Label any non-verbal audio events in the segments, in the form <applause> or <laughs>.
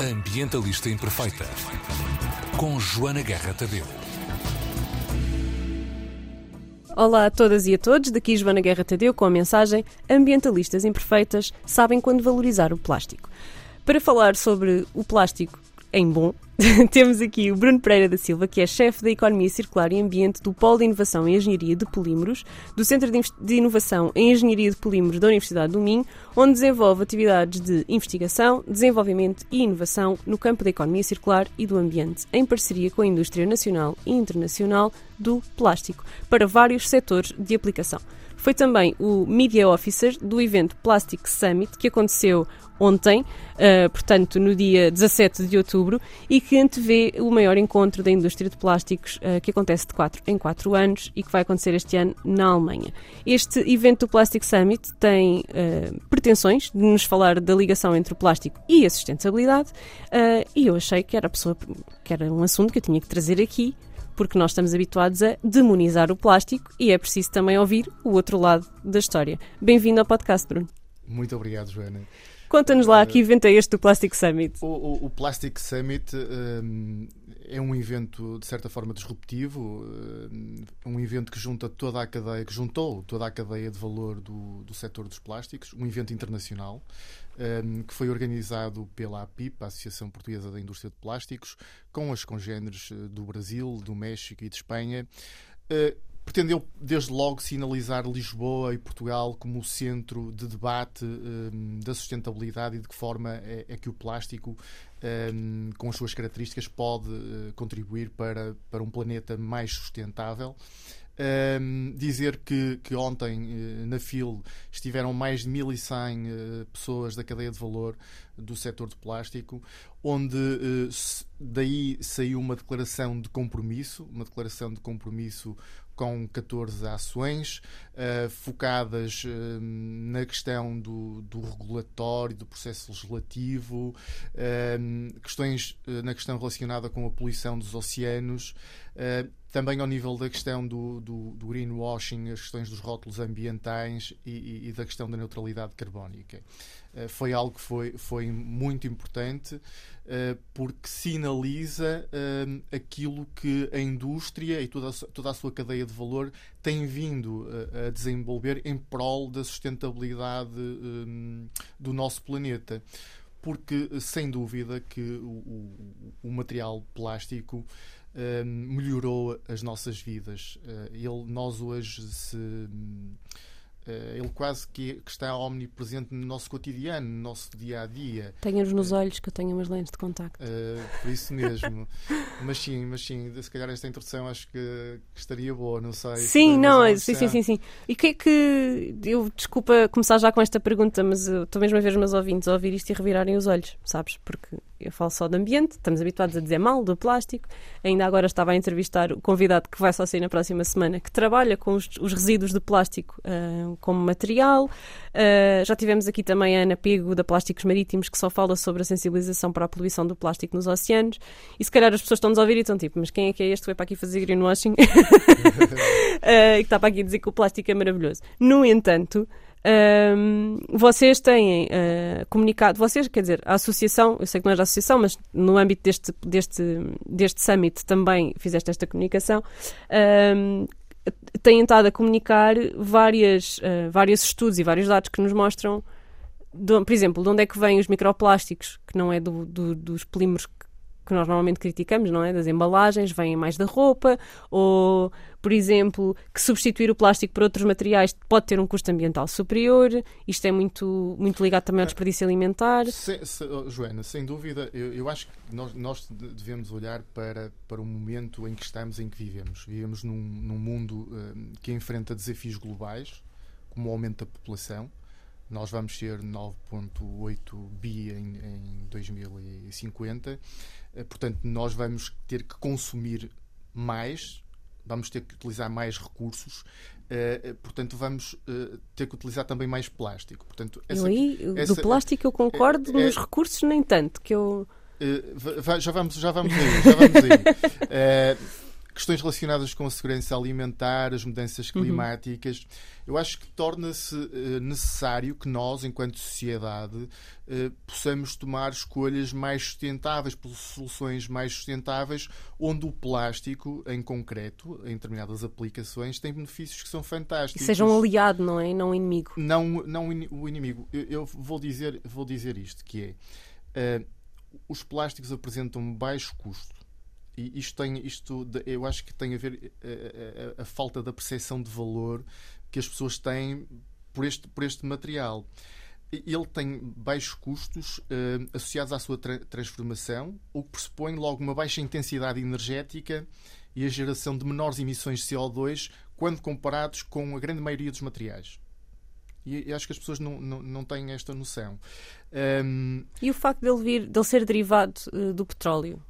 Ambientalista Imperfeita, com Joana Guerra Tadeu. Olá a todas e a todos, daqui Joana Guerra Tadeu com a mensagem Ambientalistas Imperfeitas sabem quando valorizar o plástico. Para falar sobre o plástico em bom, <laughs> temos aqui o Bruno Pereira da Silva, que é chefe da Economia Circular e Ambiente do Polo de Inovação em Engenharia de Polímeros, do Centro de Inovação em Engenharia de Polímeros da Universidade do Minho, onde desenvolve atividades de investigação, desenvolvimento e inovação no campo da economia circular e do ambiente, em parceria com a indústria nacional e internacional do plástico, para vários setores de aplicação. Foi também o Media Officer do evento Plastic Summit, que aconteceu ontem, uh, portanto no dia 17 de outubro, e que antevê o maior encontro da indústria de plásticos uh, que acontece de 4 em 4 anos e que vai acontecer este ano na Alemanha. Este evento do Plastic Summit tem uh, pretensões de nos falar da ligação entre o plástico e a sustentabilidade, e eu achei que era pessoa que era um assunto que eu tinha que trazer aqui porque nós estamos habituados a demonizar o plástico e é preciso também ouvir o outro lado da história. Bem-vindo ao podcast, Bruno. Muito obrigado, Joana. Conta-nos lá que evento é este do Plastic Summit. O, o, o Plastic Summit um, é um evento, de certa forma, disruptivo, um, um evento que junta toda a cadeia, que juntou toda a cadeia de valor do, do setor dos plásticos, um evento internacional um, que foi organizado pela APIP, a Associação Portuguesa da Indústria de Plásticos, com as congêneres eh, do Brasil, do México e de Espanha. Uh, pretendeu desde logo sinalizar Lisboa e Portugal como o centro de debate um, da sustentabilidade e de que forma é, é que o plástico, um, com as suas características, pode uh, contribuir para, para um planeta mais sustentável. Um, dizer que, que ontem uh, na FIL estiveram mais de 1.100 uh, pessoas da cadeia de valor do setor de plástico, onde uh, daí saiu uma declaração de compromisso, uma declaração de compromisso com 14 ações uh, focadas uh, na questão do, do, regulatório, do processo legislativo, uh, questões na questão relacionada com a poluição dos oceanos, também ao nível da questão do, do, do, greenwashing, as questões dos rótulos ambientais e, e, e da questão da neutralidade carbónica. Uh, foi algo que foi, foi muito importante uh, porque sinaliza uh, aquilo que a indústria e toda a, toda a sua cadeia de valor tem vindo a desenvolver em prol da sustentabilidade do nosso planeta porque sem dúvida que o, o, o material plástico uh, melhorou as nossas vidas. Uh, ele, nós hoje se Uh, ele quase que, que, está omnipresente no nosso cotidiano, no nosso dia a dia. Tenha-nos nos uh, olhos que eu tenho umas lentes de contacto. Por isso mesmo. <laughs> mas sim, mas sim, se calhar esta introdução acho que, que estaria boa, não sei. Sim, não, é, sim, sim, sim, sim. E o que é que. Eu desculpa começar já com esta pergunta, mas estou mesmo a ver os meus ouvintes a ouvir isto e revirarem os olhos, sabes? Porque eu falo só de ambiente, estamos habituados a dizer mal do plástico. Ainda agora estava a entrevistar o convidado que vai só sair na próxima semana, que trabalha com os, os resíduos de plástico uh, como material. Uh, já tivemos aqui também a Ana Pego, da Plásticos Marítimos, que só fala sobre a sensibilização para a poluição do plástico nos oceanos. E se calhar as pessoas estão-nos a ouvir e estão tipo, mas quem é que é este que veio para aqui fazer greenwashing? uh, <laughs> e que está para aqui dizer que o plástico é maravilhoso. No entanto, um, vocês têm uh, comunicado, vocês, quer dizer, a associação, eu sei que não é da associação, mas no âmbito deste, deste, deste summit também fizeste esta comunicação, um, têm estado a comunicar várias, uh, vários estudos e vários dados que nos mostram, de, por exemplo, de onde é que vêm os microplásticos, que não é do, do, dos polímeros que nós normalmente criticamos, não é? Das embalagens, vêm mais da roupa, ou, por exemplo, que substituir o plástico por outros materiais pode ter um custo ambiental superior. Isto é muito, muito ligado também ao desperdício alimentar. Se, se, oh, Joana, sem dúvida, eu, eu acho que nós, nós, devemos olhar para, para o momento em que estamos, em que vivemos. Vivemos num, num mundo uh, que enfrenta desafios globais, como o aumento da população, nós vamos ser 9,8 bi em, em 2050. Eh, portanto, nós vamos ter que consumir mais, vamos ter que utilizar mais recursos. Uh, portanto, vamos uh, ter que utilizar também mais plástico. Portanto, essa, eu aí, essa, do plástico eu concordo, é, nos recursos nem tanto, que eu... Uh, já vamos, já vamos aí, já vamos aí. <laughs> questões relacionadas com a segurança alimentar, as mudanças Uhum. climáticas, eu acho que torna-se eh, necessário que nós, enquanto sociedade, eh, possamos tomar escolhas mais sustentáveis, soluções mais sustentáveis, onde o plástico, em concreto, em determinadas aplicações, tem benefícios que são E fantásticos. seja um aliado, não é? E Não um inimigo. Não, não o ini- o inimigo. Eu, eu vou, dizer, vou dizer isto, que é eh, os plásticos apresentam baixo custo. E isto tem, isto, eu acho que tem a ver eh, a, a- a falta da percepção de valor que as pessoas têm por este, por este material. Ele tem baixos custos eh, associados à sua tra- transformação, o que pressupõe logo uma baixa intensidade energética e a geração de menores emissões de CO2 quando comparados com a grande maioria dos materiais. E, e acho que as pessoas não, não, não têm esta noção. Ahm, E o facto dele, vir, dele ser derivado eh, do petróleo?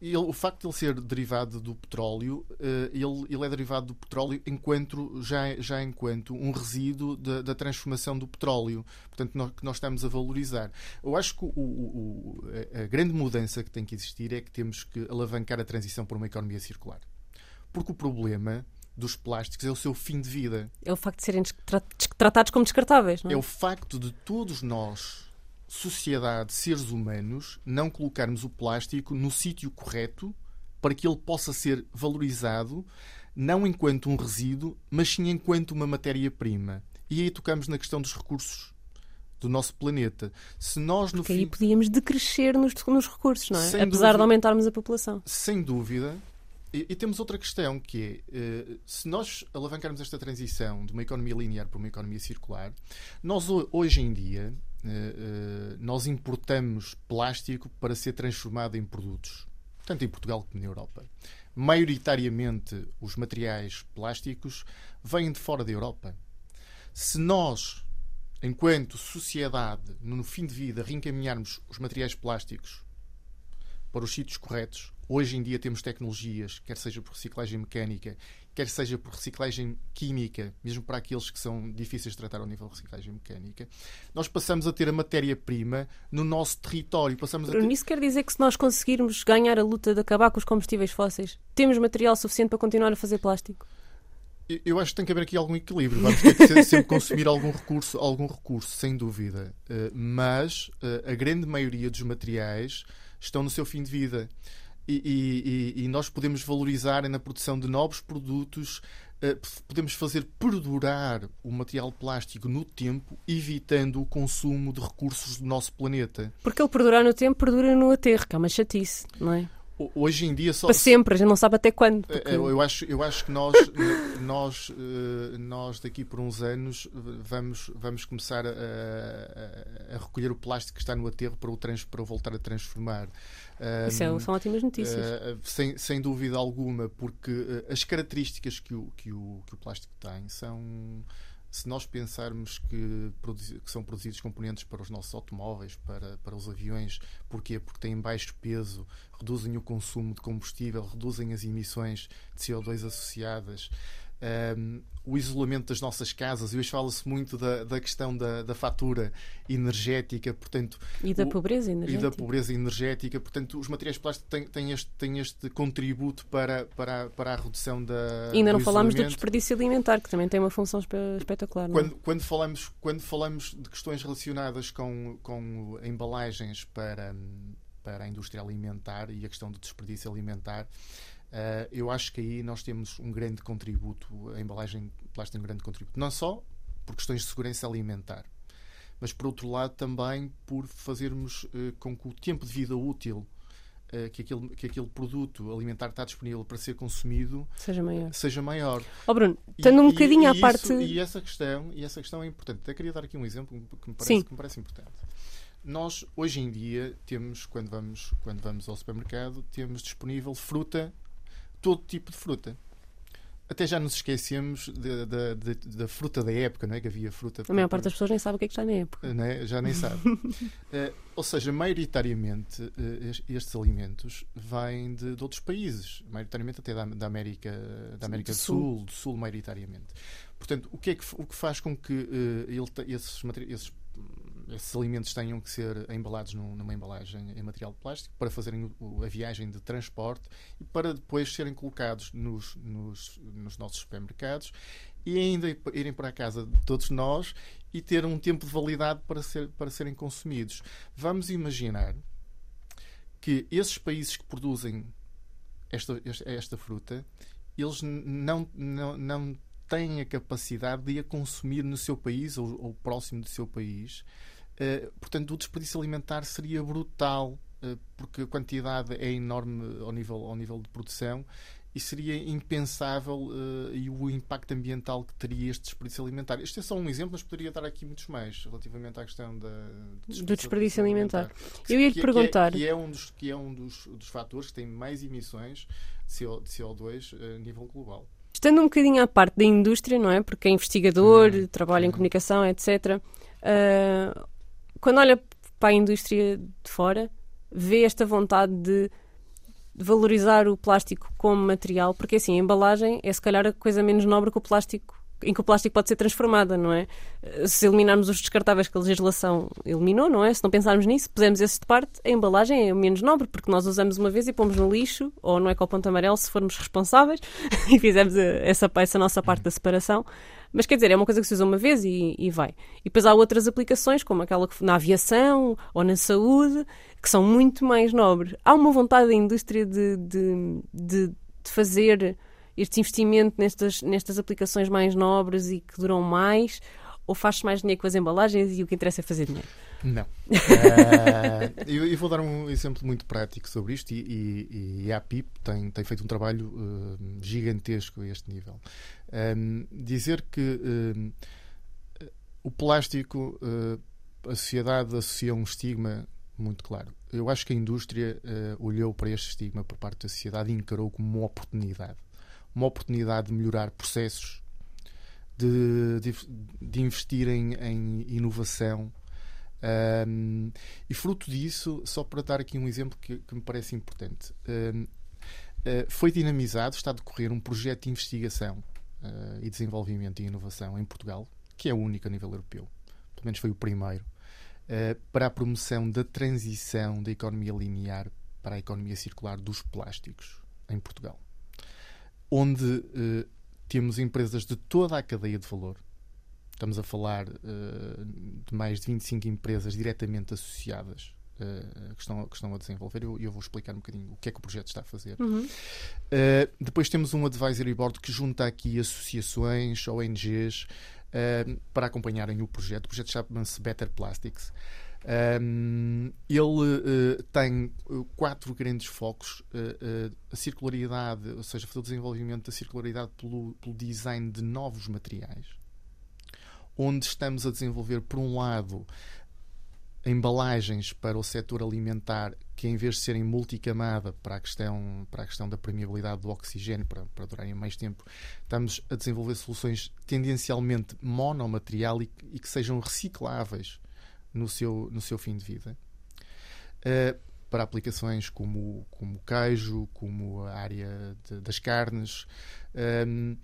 Ele- o facto de ele ser derivado do petróleo, eh, ele, ele é derivado do petróleo enquanto, já, já enquanto um resíduo da, da transformação do petróleo. Portanto, nós, que nós estamos a valorizar. Eu acho que o- o- a- grande mudança que tem que existir é que temos que alavancar a transição para uma economia circular. Porque o problema dos plásticos é o seu fim de vida. É o facto de serem tratados como descartáveis, não é? É o facto de todos nós, sociedade, seres humanos, não colocarmos o plástico no sítio correto para que ele possa ser valorizado, não enquanto um resíduo, mas sim enquanto uma matéria-prima. E aí tocamos na questão dos recursos do nosso planeta. Se nós, no Porque aí fim, podíamos decrescer nos, nos recursos, não é? Sem Apesar dúvida. de aumentarmos a população. sem dúvida, e, e temos outra questão que é, eh, se nós alavancarmos esta transição de uma economia linear para uma economia circular, nós ho- hoje em dia eh, eh, nós importamos plástico para ser transformado em produtos, tanto em Portugal como na Europa. Maioritariamente os materiais plásticos vêm de fora da Europa. Se nós, enquanto sociedade, no fim de vida, reencaminharmos os materiais plásticos para os sítios corretos. Hoje em dia temos tecnologias, quer seja por reciclagem mecânica, quer seja por reciclagem química, mesmo para aqueles que são difíceis de tratar ao nível de reciclagem mecânica. Nós passamos a ter a matéria-prima no nosso território. Passamos a ter... Isso quer dizer que se nós conseguirmos ganhar a luta de acabar com os combustíveis fósseis, temos material suficiente para continuar a fazer plástico? Eu- acho que tem que haver aqui algum equilíbrio. Vamos ter que sempre consumir algum recurso, algum recurso, sem dúvida. Eh, Mas eh, a grande maioria dos materiais estão no seu fim de vida. E, e- e- nós podemos valorizar na produção de novos produtos, eh, podemos fazer perdurar o material plástico no tempo, evitando o consumo de recursos do nosso planeta. Porque ele perdurar no tempo, perdura no aterro, que é uma chatice, não é? Ho- Hoje em dia só. Para sempre, a gente não sabe até quando. É, porque- Eu, eu acho, eu acho que nós, <laughs> nós, eh, nós daqui por uns anos vamos, vamos começar a, a- a recolher o plástico que está no aterro para o, trans, para o voltar a transformar. Isso é- são ótimas notícias. eh, sem, sem dúvida alguma, porque eh, as características que o, que, o, que o plástico tem são. Se nós pensarmos que, que são produzidos componentes para os nossos automóveis, para, para os aviões, porquê? Porque têm baixo peso, reduzem o consumo de combustível, reduzem as emissões de CO2 associadas, um, o isolamento das nossas casas, e hoje fala-se muito da, da questão da, da fatura energética, portanto, E da o- pobreza e energética. da pobreza energética. Portanto, os materiais plásticos têm, têm, este, têm este contributo para, para, a- para a redução da. E ainda não falámos do desperdício alimentar, que também tem uma função espe- espetacular. não é? Quando, quando, falamos, quando falamos de questões relacionadas com, com embalagens para, para a indústria alimentar e a questão do desperdício alimentar, eh, eu acho que aí nós temos um grande contributo, a embalagem plástica tem um grande contributo. Não só por questões de segurança alimentar, mas por outro lado também por fazermos eh, com que o tempo de vida útil eh, que, aquele, que aquele produto alimentar está disponível para ser consumido Seja maior. seja maior. Ó Bruno, estando um bocadinho e à isso- parte. E essa questão, e essa questão é importante. Até queria dar aqui um exemplo que me parece, Sim. que me parece importante. Nós, hoje em dia, temos, quando vamos, quando vamos ao supermercado, temos disponível fruta, todo tipo de fruta. Até já nos esquecemos da, fruta da época, não é? Que havia fruta. A maior parte das pessoas nem sabe o que é que está na época. não é? Já nem sabe. <laughs> Eh, ou seja, maioritariamente es- estes alimentos vêm de, de outros países, maioritariamente até da, da América, da América do, Sul, Sul. do Sul, maioritariamente. Portanto, o que é que, o que faz com que eh, ele esses, esses, esses alimentos tenham que ser embalados numa embalagem em material de plástico para fazerem a viagem de transporte e para depois serem colocados nos, nos, nos nossos supermercados e ainda irem para a casa de todos nós e ter um tempo de validade para, ser, para serem consumidos. Vamos imaginar que esses países que produzem esta, esta fruta, eles não, não, não têm a capacidade de a consumir no seu país ou, ou próximo do seu país. Uh, portanto, o desperdício alimentar seria brutal, uh, porque a quantidade é enorme ao nível, ao nível de produção e seria impensável uh, e o impacto ambiental que teria este desperdício alimentar. Este é só um exemplo, mas poderia dar aqui muitos mais relativamente à questão da, desperdício do desperdício alimentar. alimentar. Eu ia te perguntar. Que é, que é, um, dos, que é um dos, dos fatores que tem mais emissões de, CO, de CO2 a nível global. Estando um bocadinho à parte da indústria, não é? Porque é investigador, hum, trabalha em comunicação, etc. Uh, quando olha para a indústria de fora, vê esta vontade de valorizar o plástico como material, porque assim, a embalagem é se calhar a coisa menos nobre que o plástico em que o plástico pode ser transformada, não é? Se eliminarmos os descartáveis que a legislação eliminou, não é? Se não pensarmos nisso, pusemos esse de parte, a embalagem é o menos nobre, porque nós usamos uma vez e pomos no lixo, ou no ponto amarelo, se formos responsáveis, <laughs> e fizemos essa, essa nossa parte da separação. Mas quer dizer, é uma coisa que se usa uma vez e, e vai. E depois há outras aplicações, como aquela que, na aviação ou na saúde, que são muito mais nobres. Há uma vontade da indústria de, de, de, de fazer este investimento nestas, nestas aplicações mais nobres e que duram mais? Ou faz-se mais dinheiro com as embalagens e o que interessa é fazer dinheiro? Não. uh, <laughs> eu, eu, vou dar um exemplo muito prático sobre isto e, e, e a PIP tem, tem feito um trabalho uh, gigantesco a este nível. Um, dizer que uh, o plástico, a sociedade associa um estigma muito claro. Eu acho que a indústria olhou para este estigma por parte da sociedade e encarou como uma oportunidade uma oportunidade de melhorar processos, de, de, de investir em, em inovação. Um, e fruto disso, só para dar aqui um exemplo que, que me parece importante, um, uh, ah, foi dinamizado, está a decorrer um projeto de investigação uh, e desenvolvimento e inovação em Portugal, que é o único a nível europeu, pelo menos foi o primeiro, uh, para a promoção da transição da economia linear para a economia circular dos plásticos em Portugal. Onde uh, temos empresas de toda a cadeia de valor. Estamos a falar de mais de 25 empresas diretamente associadas uh, que, estão, que estão a desenvolver. Eu, eu vou explicar um bocadinho o que é que o projeto está a fazer. Uhum. depois temos um advisory board que junta aqui associações, ONGs, para acompanharem o projeto. O projeto chama-se Better Plastics. Um, ele uh, tem eh, quatro grandes focos: uh, uh, a circularidade, ou seja, fazer o desenvolvimento da circularidade pelo, pelo, design de novos materiais, onde estamos a desenvolver, por um lado, embalagens para o setor alimentar que, em vez de serem multicamada para a questão, para a questão da permeabilidade do oxigênio, para, para durarem mais tempo, estamos a desenvolver soluções tendencialmente monomaterial e, e que sejam recicláveis no seu, no seu fim de vida. Uh, para aplicações como, como queijo, como a área de, das carnes. Um,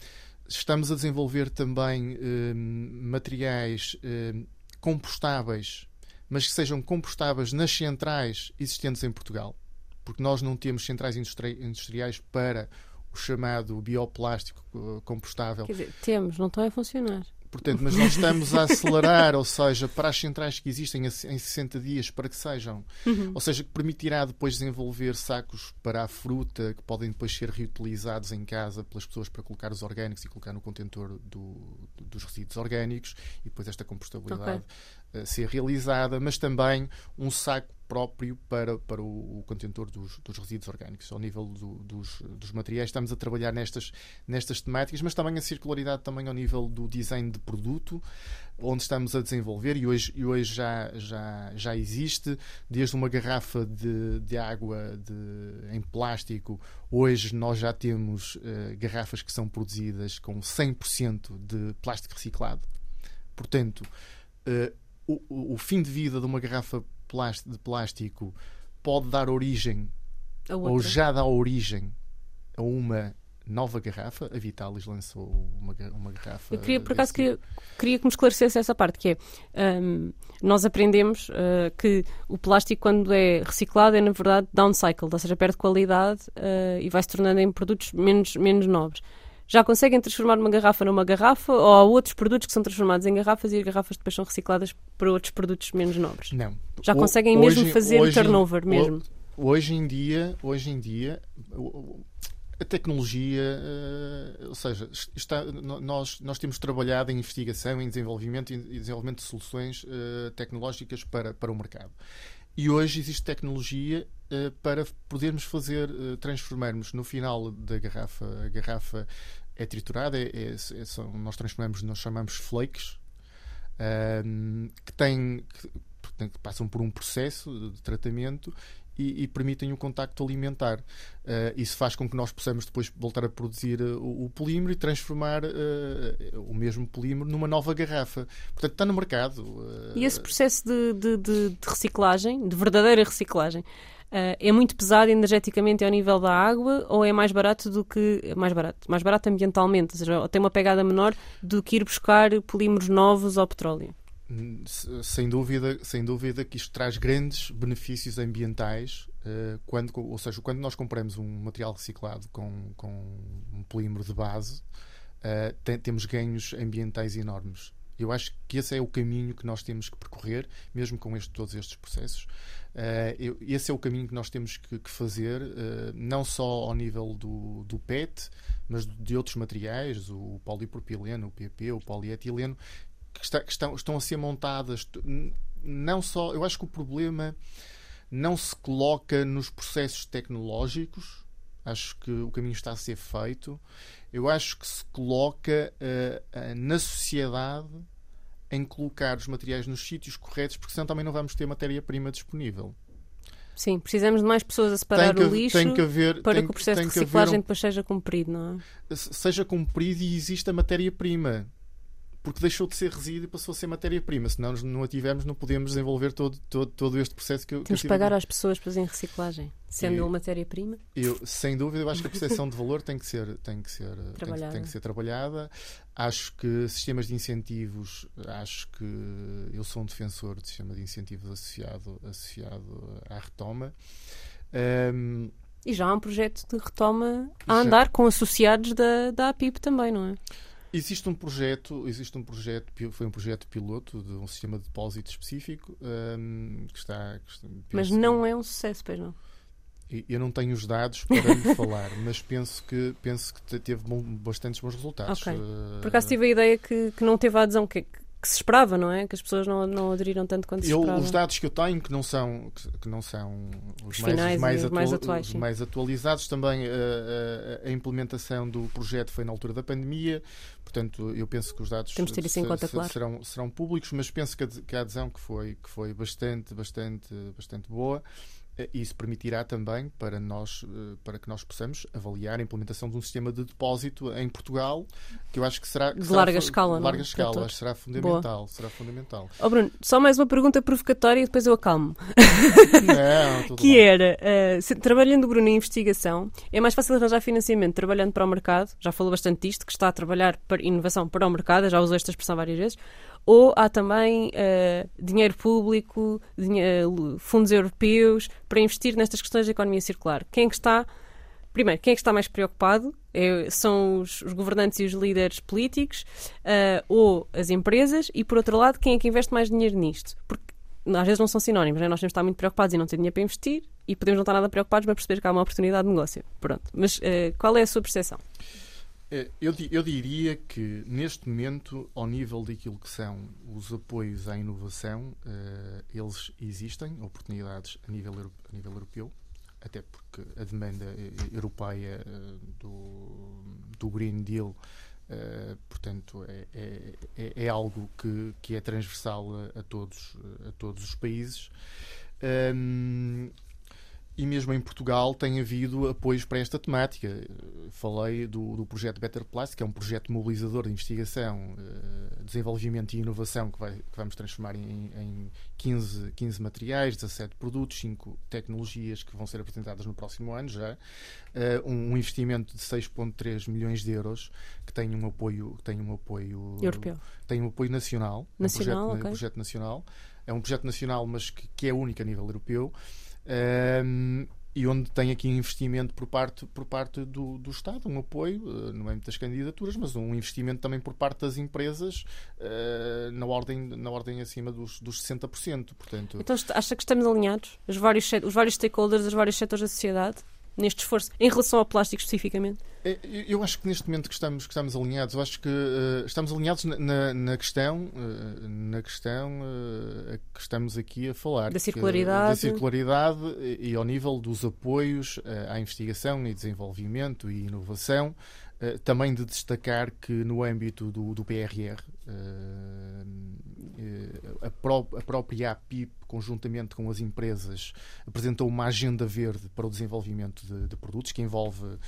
estamos a desenvolver também um, materiais um, compostáveis, mas que sejam compostáveis nas centrais existentes em Portugal, porque nós não temos centrais industri industriais para o chamado bioplástico uh, compostável. Quer dizer, temos, não estão a funcionar. Portanto, mas nós estamos a acelerar, ou seja, para as centrais que existem em 60 dias, para que sejam, uhum. ou seja, que permitirá depois desenvolver sacos para a fruta que podem depois ser reutilizados em casa pelas pessoas para colocar os orgânicos e colocar no contentor do, dos resíduos orgânicos e depois esta compostabilidade ser realizada, mas também um saco próprio para, para o, o contentor dos, dos, resíduos orgânicos. Ao nível do, dos, dos, materiais, estamos a trabalhar nestas, nestas temáticas, mas também a circularidade também ao nível do design de produto, onde estamos a desenvolver e hoje, e hoje já, já, já existe, desde uma garrafa de, de água de, em plástico, hoje nós já temos uh, garrafas que são produzidas com 100% de plástico reciclado. Portanto, uh, o, o fim de vida de uma garrafa de plástico pode dar origem ou já dá origem a uma nova garrafa. A Vitalis lançou uma, uma garrafa. Eu queria, por acaso, queria, queria que me esclarecesse essa parte, que é um, nós aprendemos uh, que o plástico, quando é reciclado, é na verdade downcycled, ou seja, perde qualidade uh, e vai se tornando em produtos menos, menos nobres. Já conseguem transformar uma garrafa numa garrafa ou há outros produtos que são transformados em garrafas e as garrafas depois são recicladas para outros produtos menos nobres? Não. Já conseguem hoje, mesmo fazer hoje, turnover mesmo? Hoje em dia, hoje em dia, a tecnologia, ou seja, está, nós, nós temos trabalhado em investigação, em desenvolvimento e desenvolvimento de soluções tecnológicas para, para o mercado. E hoje existe tecnologia para podermos fazer, uh, transformarmos no final da garrafa, a garrafa é triturada, é, é, é, são, nós transformamos, nós chamamos flakes, uh, que, têm, que, que passam por um processo de tratamento e, e, permitem o contacto alimentar. Uh, isso faz com que nós possamos depois voltar a produzir o, o, polímero e transformar uh, o mesmo polímero numa nova garrafa. Portanto, está no mercado. E esse processo de, de, de, de reciclagem, de verdadeira reciclagem, é muito pesado energeticamente ao nível da água ou é mais barato do que. Mais barato, mais barato ambientalmente, ou seja, tem uma pegada menor do que ir buscar polímeros novos ao petróleo? sem dúvida, sem dúvida que isto traz grandes benefícios ambientais uh, quando, ou seja, quando nós compramos um material reciclado com, com um polímero de base, uh, tem, temos ganhos ambientais enormes. Eu acho que esse é o caminho que nós temos que percorrer, mesmo com este, todos estes processos. Uh, esse é o caminho que nós temos que, que fazer, não só ao nível do, do PET, mas de outros materiais, o polipropileno, o PP, o polietileno, que, está, que estão, estão a ser montadas. Não só. Eu acho que o problema não se coloca nos processos tecnológicos. Acho que o caminho está a ser feito. Eu acho que se coloca uh, uh, na sociedade em colocar os materiais nos sítios corretos, porque senão também não vamos ter matéria-prima disponível. Sim, precisamos de mais pessoas a separar que, o lixo que haver, para tem, que o processo de reciclagem um, depois seja cumprido, não é? Seja cumprido e exista matéria-prima porque deixou de ser resíduo e passou a ser matéria-prima. Se não, não a tivermos, não podemos desenvolver todo, todo, todo este processo que eu Temos que pagar às pessoas para fazerem reciclagem, sendo ele matéria-prima? Eu, sem dúvida, eu acho que a percepção de valor tem que ser, tem que ser, trabalhada. Tem, tem, que ser trabalhada. Acho que sistemas de incentivos, acho que eu sou um defensor de sistema de incentivos associado, associado à retoma. Um, e já há um projeto de retoma a andar já... com associados da, da APIP também, não é? Existe um projeto, existe um projeto, foi um projeto piloto de um sistema de depósito específico um, que está. Que está mas não que, é um sucesso, pois não? Eu não tenho os dados para lhe <laughs> falar, mas penso que, penso que teve bom, bastantes bons resultados. Okay. Por acaso tive a ideia que, que não teve a adesão. Que, que se esperava, não é? Que as pessoas não, não aderiram tanto quanto se eu, esperava. Os dados que eu tenho, que não são, que não são os, os mais, os mais, mais, atuais, os mais atualizados, também a, a, eh, a, implementação do projeto foi na altura da pandemia, portanto, eu penso que os dados Temos ter isso em conta, claro. serão, serão públicos, mas penso que a, que a adesão que foi, que foi bastante, bastante, bastante boa. Isso permitirá também para, nós, eh, para que nós possamos avaliar a implementação de um sistema de depósito em Portugal, que eu acho que será. De será larga escala, de larga escala, acho que será fundamental. Será fundamental. Oh, Bruno, só mais uma pergunta provocatória e depois eu acalmo. Não, <laughs> que era, uh, se, trabalhando o Bruno em investigação, é mais fácil arranjar financiamento trabalhando para o mercado, já falou bastante disto, que está a trabalhar para inovação para o mercado, já usou esta expressão várias vezes, ou há também uh, dinheiro público, dinheiro, fundos europeus para investir nestas questões da economia circular. Quem é está, primeiro, quem é que está mais preocupado? É, são os, os, governantes e os líderes políticos uh, ou as empresas e, por outro lado, quem é que investe mais dinheiro nisto? Porque às vezes não são sinónimos, né? nós temos de estar muito preocupados e não ter dinheiro para investir e podemos não estar nada preocupados, mas perceber que há uma oportunidade de negócio. Pronto. Mas uh, qual é a sua percepção? É, eu, eu, diria que, neste momento, ao nível daquilo que são os apoios à inovação, uh, eles existem, oportunidades a nível, a nível europeu, até porque a demanda eh, europeia do, do Green Deal, uh, portanto, é, é, é, é, algo que, que é transversal a, a, todos, a todos os países. Um, e mesmo em Portugal tem havido apoios para esta temática. Falei do, do projeto Better Plastic, que é um projeto mobilizador de investigação, eh, desenvolvimento e inovação que, vai, que vamos transformar em, em 15, 15 materiais, 17 produtos, 5 tecnologias que vão ser apresentadas no próximo ano já. Eh, um, um investimento de 6,3 milhões de euros que tem um apoio, tem um apoio europeu, tem um apoio nacional, nacional um projeto, okay. um projeto nacional. É um projeto nacional, mas que, que é único a nível europeu um, e onde tem aqui investimento por parte, por parte do, do Estado, um apoio uh, no âmbito das candidaturas, mas um investimento também por parte das empresas uh, na, ordem, na ordem acima dos, dos 60%. Portanto, então acha que estamos alinhados? Os vários, os vários stakeholders, os vários setores da sociedade? Neste esforço, em relação ao plástico especificamente? É, eu acho que neste momento que estamos, que estamos alinhados, eu acho que uh, estamos alinhados na, na questão, uh, na questão uh, que estamos aqui a falar. Da circularidade. da circularidade e, e, ao nível dos apoios à investigação e desenvolvimento e inovação. Também de destacar que no âmbito do, do PRR, a, pró a própria APIP, conjuntamente com as empresas, apresentou uma agenda verde para o desenvolvimento de, de produtos que envolve, uh,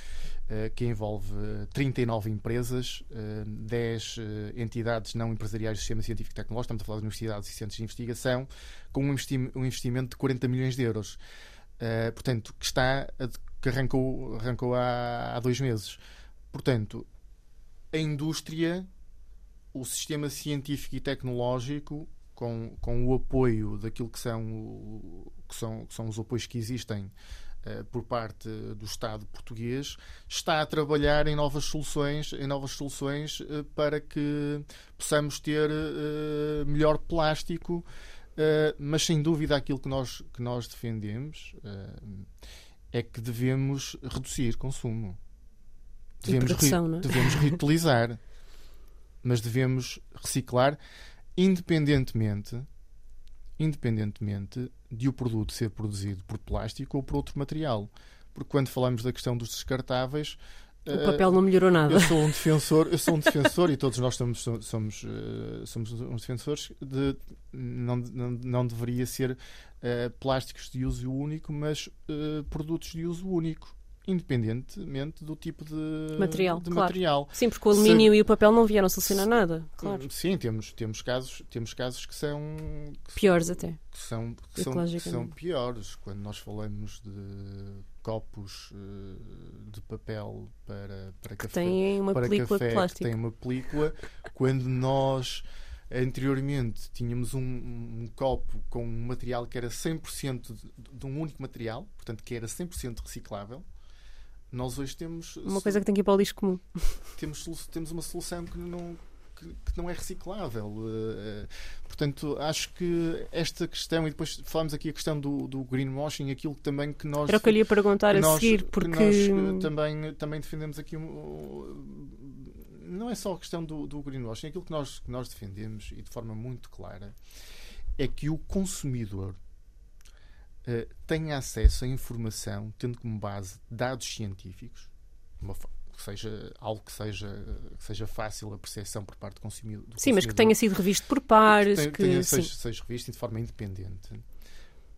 que envolve 39 empresas, uh, 10 uh, entidades não empresariais do sistema científico e tecnológico, estamos a falar de universidades e centros de investigação, com um, investi um investimento de 40 milhões de euros. Uh, portanto, que está que arrancou, arrancou há, há dois meses. Portanto, a indústria o sistema científico e tecnológico, com, com o apoio daquilo que são, que são, que são os apoios que existem uh, por parte do Estado português, está a trabalhar em novas soluções, em novas soluções uh, para que possamos ter uh, melhor plástico, mas sem dúvida aquilo que nós, que nós defendemos é que devemos reduzir consumo. Devemos, produção, é? devemos <laughs> reutilizar mas devemos reciclar independentemente independentemente de o produto ser produzido por plástico ou por outro material. Porque quando falamos da questão dos descartáveis, o papel não melhorou nada. Eu sou um defensor, eu sou um <laughs> defensor e todos nós somos, somos, somos uns defensores de não, não, não deveria ser uh, plásticos de uso único, mas uh, produtos de uso único independentemente do tipo de material. De claro. material. Sim, porque o alumínio Se... e o papel não vieram solucionar nada. Claro. Sim, temos, temos, casos, temos casos que são. Que piores até. Que são, que são, que são piores. Quando nós falamos de copos uh, de papel para, para que café. Têm uma para película café, de plástico. Tem uma película. quando nós. Anteriormente tínhamos um, um, copo com um material que era 100% de, de um único material, portanto que era 100% reciclável. Nós hoje temos. Uma coisa que tem que ir para o lixo comum. Temos, temos uma solução que não, que, não é reciclável. Uh, portanto, acho que esta questão, e depois falamos aqui a questão do, do greenwashing, aquilo que também que nós. Era o que eu lhe ia perguntar a nós, seguir, porque. nós eh, também, também defendemos aqui. Não é só a questão do, do greenwashing, aquilo que nós, que nós defendemos, e de forma muito clara, é que o consumidor uh, tenha acesso à informação, tendo como base dados científicos, uma, que seja algo que seja, que seja fácil a percepção por parte do consumidor. Do sim, mas que tenha sido revisto por pares. Que, tenha, seja, seja, revisto de forma independente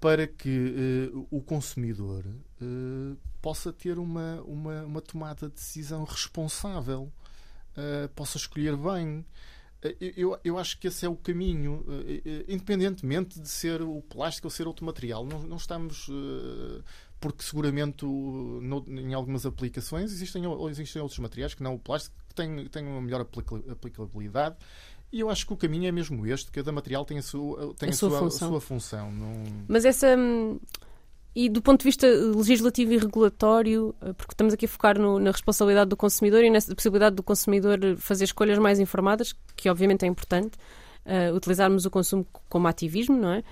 para que uh, o consumidor uh, possa ter uma, uma, uma, tomada de decisão responsável, uh, possa escolher bem. Eu, eu acho que esse é o caminho, eh, eh, independentemente de ser o plástico ou ser outro material. Não, não estamos. Eh, porque seguramente no, em algumas aplicações existem, existem outros materiais que não o plástico que têm, têm uma melhor aplicabilidade. E eu acho que o caminho é mesmo este: cada material tem a sua, tem a, a sua, sua, função. A sua função não... Mas essa. E do ponto de vista legislativo e regulatório, eh, porque estamos aqui a focar no, na responsabilidade do consumidor e na possibilidade do consumidor fazer escolhas mais informadas, que obviamente é importante, uh, utilizarmos o consumo como ativismo, não é?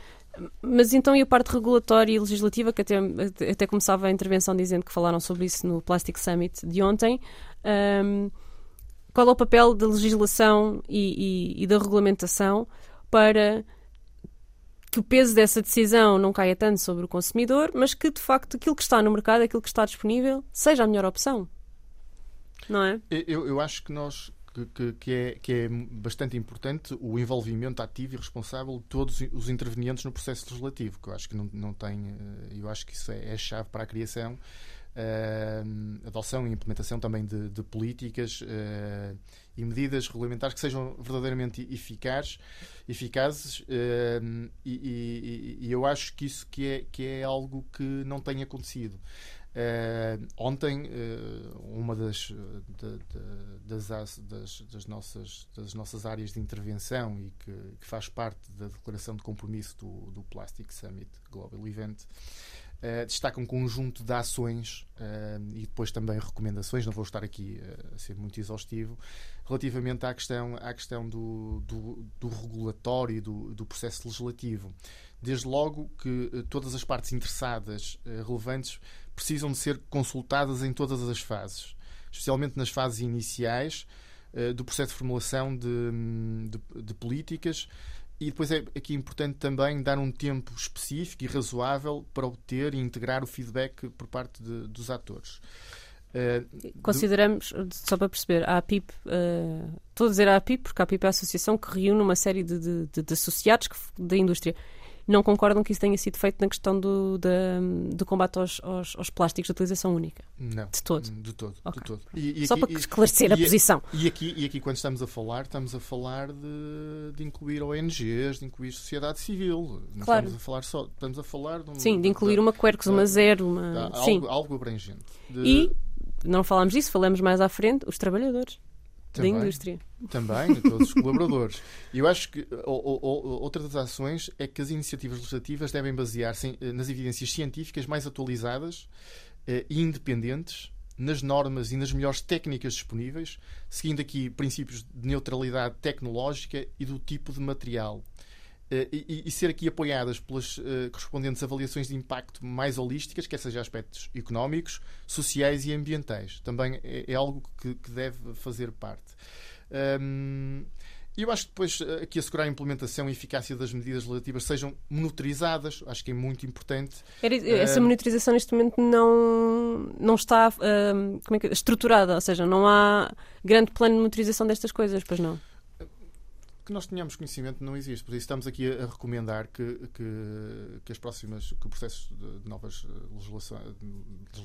Mas então e a parte regulatória e legislativa, que até, até começava a intervenção dizendo que falaram sobre isso no Plastic Summit de ontem, um, ehm, qual é o papel da legislação e, e, e da regulamentação para que o peso dessa decisão não caia tanto sobre o consumidor, mas que de facto aquilo que está no mercado, aquilo que está disponível, seja a melhor opção. Não é? Eu, eu acho que nós que que, é, que é bastante importante o envolvimento ativo e responsável de todos os intervenientes no processo legislativo, que eu acho que não, não tem, eu acho que isso é, é a chave para a criação uh, adoção e implementação também de, de políticas uh, e medidas regulamentares que sejam verdadeiramente eficazes, eficazes uh, e, e, e, eu acho que isso que é, que é algo que não tem acontecido. Uh, ontem, uh, uma das, de, de, das, das, das, nossas, das nossas áreas de intervenção e que, que, faz parte da declaração de compromisso do, do Plastic Summit Global Event Uh, destaca um conjunto de ações uh, e depois também recomendações, não vou estar aqui uh, a ser muito exaustivo, relativamente à questão, à questão do, do, do regulatório e do, do, processo legislativo. Desde logo que todas as partes interessadas relevantes precisam de ser consultadas em todas as fases, especialmente nas fases iniciais do processo de formulação de, de, de políticas e depois é aqui importante também dar um tempo específico e razoável para obter e integrar o feedback por parte de, dos atores. Uh, Consideramos, do... só para perceber, a APIP, uh, estou a dizer a APIP porque a APIP é a associação que reúne uma série de, de, de associados que, da indústria não concordam que isso tenha sido feito na questão do, da, do combate aos, aos, aos, plásticos de utilização única? Não. De todo? De todo. Okay. De todo. E, e Só aqui, para esclarecer e, a posição. E aqui, e aqui, quando estamos a falar, estamos a falar de, de incluir ONGs, de incluir sociedade civil. Não claro. estamos a falar só. Estamos a falar de um, Sim, de incluir de, uma Quercus, uma Zero, uma. Algo, Sim. algo abrangente. E não falámos disso, falamos mais à frente, os trabalhadores. Também, da indústria. Também, de todos os colaboradores. E eu acho que ou, ou, outra das ações é que as iniciativas legislativas devem basear-se eh, nas evidências científicas mais atualizadas eh, e independentes, nas normas e nas melhores técnicas disponíveis, seguindo aqui princípios de neutralidade tecnológica e do tipo de material. Uh, e, e, ser aqui apoiadas pelas uh, correspondentes avaliações de impacto mais holísticas, quer seja aspectos económicos, sociais e ambientais. Também é, é algo que, que, deve fazer parte. Um, eu acho que depois eh, aqui assegurar a implementação e eficácia das medidas legislativas sejam monitorizadas, acho que é muito importante. Essa monitorização neste momento não, não está é que, estruturada, ou seja, não há grande plano de monitorização destas coisas, pois não? Que nós tenhamos conhecimento não existe. Por isso estamos aqui a, recomendar que, que, que, as próximas, que o processo de, novas eh, legislação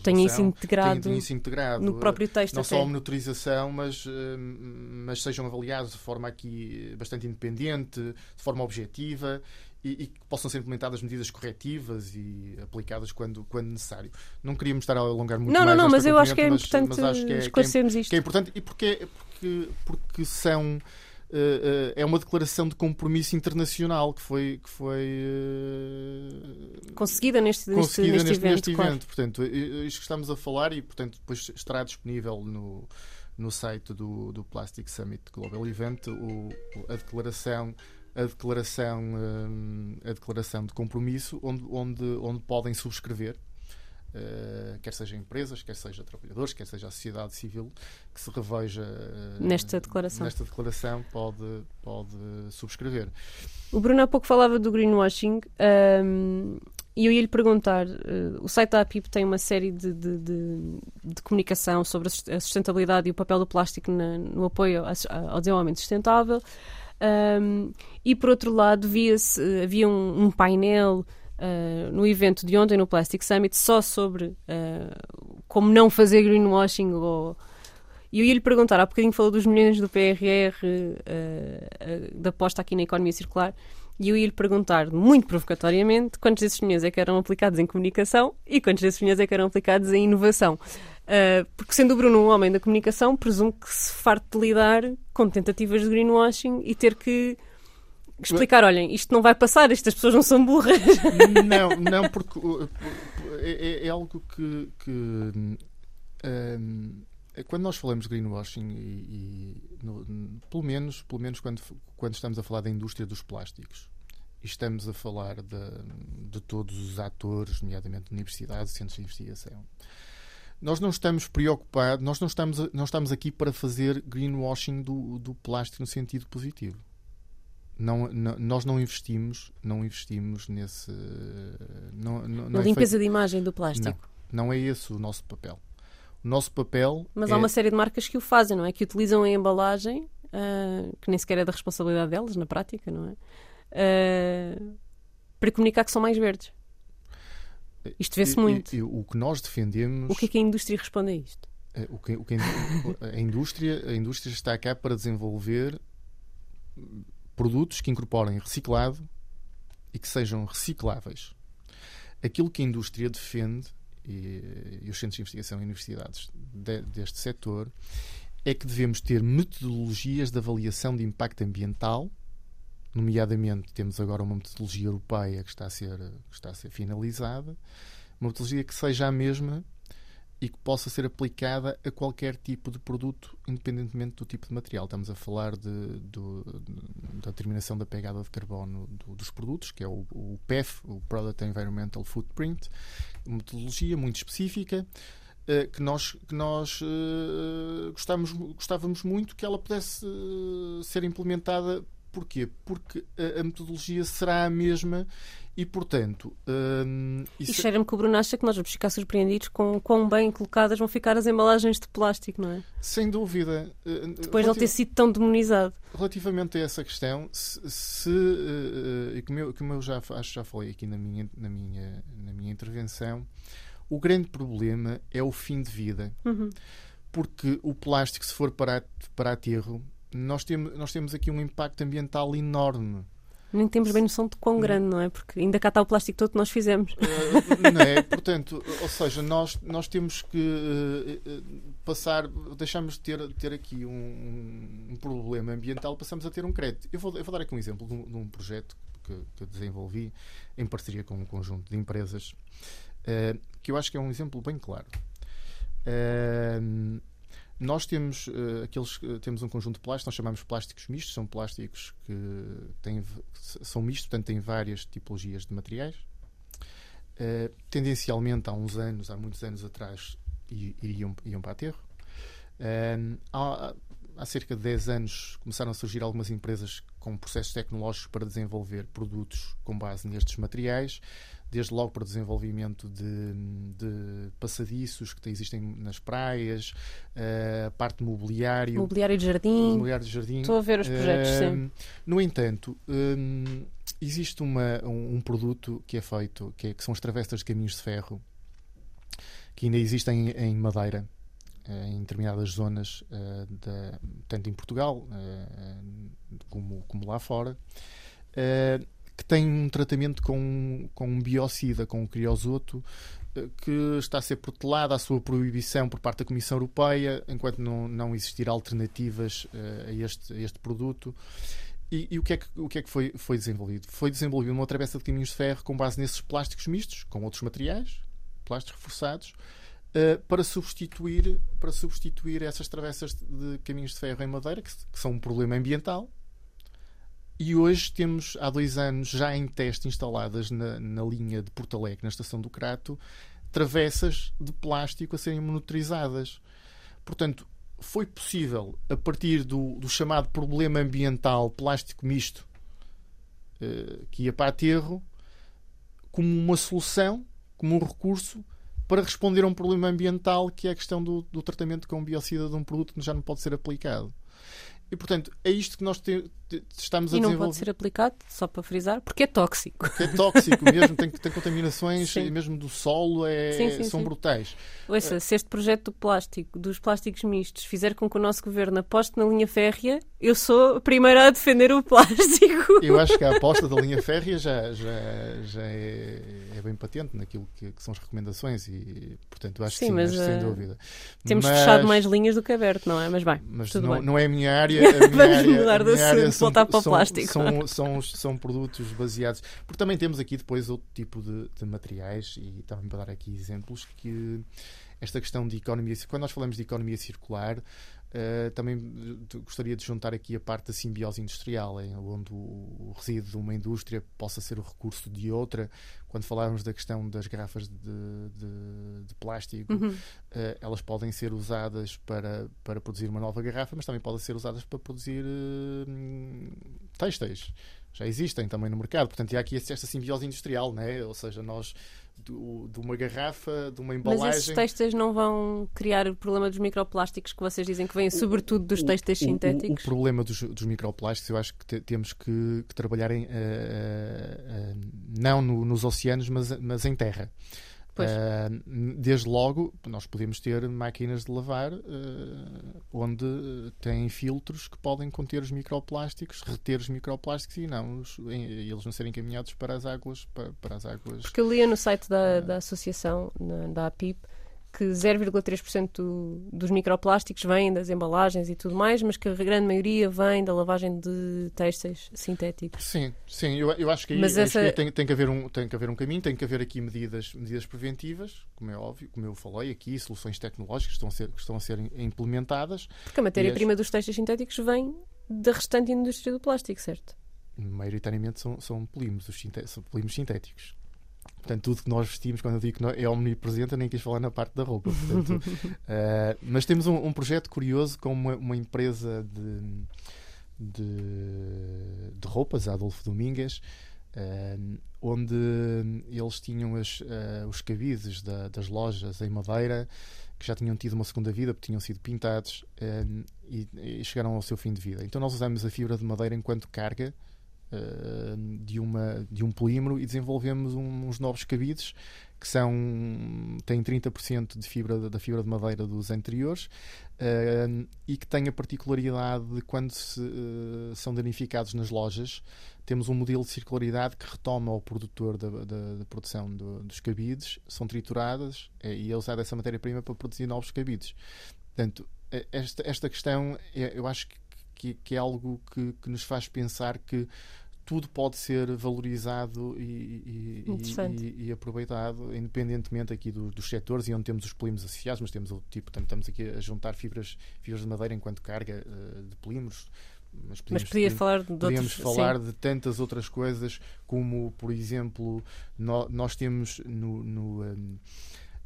tenha isso integrado, tenha, isso integrado no próprio texto. Não até. só a monitorização, mas, eh, mas sejam avaliados de forma aqui bastante independente, de forma objetiva e, que possam ser implementadas medidas corretivas e aplicadas quando, quando necessário. Não queríamos estar a alongar muito não, mais. Não, não, mas eu acho que é importante mas, que é, esclarecermos que é, isto. Que é importante e porque, porque, porque são é uma declaração de compromisso internacional que foi, que foi uh, conseguida neste, conseguida neste, neste, neste evento. Claro. Portanto, isto que estamos a falar e portanto depois estará disponível no, no site do, do Plastic Summit Global Event o, a declaração a declaração a declaração de compromisso onde, onde, onde podem subscrever Uh, quer seja empresas, quer seja trabalhadores, quer seja a sociedade civil, que se reveja uh, nesta declaração, nesta declaração pode, pode subscrever. O Bruno há pouco falava do greenwashing um, e eu ia lhe perguntar: uh, o site da APIP tem uma série de, de, de, de, comunicação sobre a sustentabilidade e o papel do plástico na, no apoio ao desenvolvimento sustentável. Um, e por outro lado, havia um, um painel uh, no evento de ontem, no Plastic Summit, só sobre uh, como não fazer greenwashing ou... E eu ia lhe perguntar, há bocadinho falou dos milhões do PRR, uh, da aposta aqui na economia circular, e eu ia lhe perguntar, muito provocatoriamente, quantos desses milhões é que eram aplicados em comunicação e quantos desses milhões é que eram aplicados em inovação. Uh, porque sendo o Bruno um homem da comunicação, presumo que se farte de lidar com tentativas de greenwashing e ter que explicar, olhem, isto não vai passar, estas pessoas não são burras. Não, não, porque é, é, é algo que, que um, quando nós falamos de greenwashing e, e no, pelo menos, pelo menos quando, quando estamos a falar da indústria dos plásticos e estamos a falar de, de todos os atores, nomeadamente universidades, centros de investigação, nós não estamos preocupados, nós não estamos, não estamos aqui para fazer greenwashing do, do plástico no sentido positivo não, não, nós não investimos, não investimos nesse. Não, não, Na é limpeza feito... de imagem do plástico. Não, não é esse o nosso papel. O nosso papel. Mas é... há uma série de marcas que o fazem, não é? Que utilizam a embalagem, uh, que nem sequer é da responsabilidade delas, na prática, não é? Uh, para comunicar que são mais verdes. Isto vê-se muito. E, e, o que nós defendemos. O que é que a indústria responde a isto? É, o que, o que a, <laughs> indústria, a indústria está cá para desenvolver produtos que incorporem reciclado e que sejam recicláveis. Aquilo que a indústria defende, e, e os centros de investigação e universidades de, deste setor, é que devemos ter metodologias de avaliação de impacto ambiental, nomeadamente temos agora uma metodologia europeia que está a ser, que está a ser finalizada, uma metodologia que seja a mesma e que possa ser aplicada a qualquer tipo de produto, independentemente do tipo de material. Estamos a falar de, do, da determinação da pegada de carbono do, dos produtos, que é o, o, PEF, o Product Environmental Footprint, uma metodologia muito específica. Uh, que nós, que nós uh, gostávamos, gostávamos muito que ela pudesse uh, ser implementada. Porquê? Porque a, a metodologia será a mesma e, portanto. Hum, isso... E cheira-me que o Bruno acha que nós vamos ficar surpreendidos com quão bem colocadas vão ficar as embalagens de plástico, não é? Sem dúvida. Eh, Depois de ele ter sido tão demonizado. Relativamente a essa questão, se. se uh, como, eu, como eu já, acho já falei aqui na minha, na, minha, na minha intervenção, o grande problema é o fim de vida. Uhum. Porque o plástico, se for para, para aterro, nós temos, nós temos aqui um impacto ambiental enorme nem temos bem noção de quão grande, não é? Porque ainda cá está o plástico todo que nós fizemos. Uh, não é? Portanto, ou seja, nós, nós temos que uh, passar, deixamos de ter, ter aqui um, um, problema ambiental, passamos a ter um crédito. Eu vou, eu vou dar aqui um exemplo de um, de um projeto que, que, eu desenvolvi em parceria com um conjunto de empresas, uh, que eu acho que é um exemplo bem claro. Uh, nós temos uh, aqueles temos um conjunto de plásticos, nós chamamos plásticos mistos, são plásticos que têm, são mistos, portanto têm várias tipologias de materiais. Uh, tendencialmente há uns anos, há muitos anos atrás, iriam, iam para aterro. Uh, há, há cerca de 10 anos começaram a surgir algumas empresas com processos tecnológicos para desenvolver produtos com base nestes materiais desde logo para o desenvolvimento de, de passadiços que existem nas praias, uh, parte de mobiliário. Mobiliário de jardim. Mobiliário de jardim. Estou a ver os projetos, uh, sim. No entanto, um, existe uma, um, um, produto que é feito, que, é, que, são as travessas de caminhos de ferro, que ainda existem em, em Madeira eh, em determinadas zonas, uh, tanto em Portugal uh, como, como lá fora. Uh, que tem um tratamento com, com um biocida, com um criosoto, eh, que está a ser protelada a sua proibição por parte da Comissão Europeia, enquanto não, não existir alternativas uh, a, este, a este produto. E, e, o que é que, o que, é que foi, foi desenvolvido? Foi desenvolvido uma travessa de caminhos de ferro com base nesses plásticos mistos, com outros materiais, plásticos reforçados, uh, para, substituir, para substituir essas travessas de caminhos de ferro em madeira, que, que são um problema ambiental, e hoje temos, há dois anos, já em teste instaladas na, na linha de Porto Alegre, na estação do Crato, travessas de plástico a serem monitorizadas. Portanto, foi possível, a partir do, do chamado problema ambiental plástico misto, uh, que ia para aterro, como uma solução, como um recurso para responder a um problema ambiental que é a questão do, do tratamento com biocida de um produto que já não pode ser aplicado. E, portanto, é isto que nós te, estamos a desenvolver. E não pode ser aplicado, só para frisar, porque é tóxico. Porque é tóxico <laughs> mesmo, tem, tem contaminações mesmo do solo, é, sim, sim, são sim. brutais. Ouça, se este projeto do plástico, dos plásticos mistos, fizer com que o nosso governo aposte na linha férrea, eu sou a primeira a defender o plástico. <laughs> Eu acho que a <laughs> aposta da linha férrea já, já, já é, é bem patente naquilo que, que, são as recomendações e, portanto, acho sim, que sim, mas, acho, sem uh, dúvida. Temos mas, fechado mais linhas do que aberto, não é? Mas bem, mas não, bem. não é a minha área. A minha Vamos área, mudar de assunto, voltar para o plástico. São, são, são, produtos baseados. Porque também temos aqui depois outro tipo de, de materiais, e também para dar aqui exemplos, que esta questão de economia. Quando nós falamos de economia circular, Uh, também gostaria de juntar aqui a parte da simbiose industrial, em, onde o, o, resíduo de uma indústria possa ser o recurso de outra. Quando falarmos da questão das garrafas de, de, de plástico, uhum. uh, elas podem ser usadas para, para produzir uma nova garrafa, mas também podem ser usadas para produzir uh, têxteis. Já existem também no mercado. Portanto, há aqui esta simbiose industrial, né? ou seja, nós do, de uma garrafa, de uma embalagem. Mas esses têxteis não vão criar o problema dos microplásticos que vocês dizem que vêm sobretudo dos têxteis sintéticos? O, o, problema dos, dos, microplásticos, eu acho que te, temos que, que trabalhar em, uh, uh, uh, não no, nos oceanos, mas, mas em terra. Uh, desde logo, nós podemos ter máquinas de lavar uh, onde têm filtros que podem conter os microplásticos, reter os microplásticos e não os, eles não serem encaminhados para as águas. Para, para as águas Porque eu lia no site da, da associação, na, da APIP, que 0,3% do, dos microplásticos vêm das embalagens e tudo mais, mas que a grande maioria vem da lavagem de têxteis sintéticos. Sim, sim, eu, eu acho que aí, mas essa... que tem, tem, que haver um, tem que haver um caminho, tem que haver aqui medidas, medidas preventivas, como é óbvio, como eu falei aqui, soluções tecnológicas que estão a ser, que estão a ser implementadas. Porque a matéria-prima as... dos têxteis sintéticos vem da restante indústria do plástico, certo? Maioritariamente são, são polímeros, são polímeros sintéticos. Portanto, tudo que nós vestimos, quando eu digo que é omnipresente, eu nem quis falar na parte da roupa. Portanto, uh, <laughs> mas temos um, um, projeto curioso com uma, uma empresa de, de, de, roupas, Adolfo Domingues, uh, onde eles tinham as, uh, os cabides da, das lojas em madeira que já tinham tido uma segunda vida porque tinham sido pintados e, e chegaram ao seu fim de vida. Então nós usamos a fibra de madeira enquanto carga de, uma, de um polímero e desenvolvemos uns novos cabides que são têm 30% de fibra da fibra de madeira dos anteriores uh, e que têm a particularidade de quando se, uh, são danificados nas lojas temos um modelo de circularidade que retoma ao produtor da, da, da produção do, dos cabides, são trituradas e é usada essa matéria-prima para produzir novos cabides. Portanto, esta, esta questão é, eu acho que, que é algo que, que nos faz pensar que tudo pode ser valorizado e, e, e, e aproveitado, independentemente aqui do, dos setores e onde temos os polímeros associados, mas temos o tipo, estamos aqui a juntar fibras, fibras de madeira enquanto carga uh, de polímeros. Mas, mas podia falar de podíamos outros, falar sim. de tantas outras coisas, como, por exemplo, no, nós temos no, no um,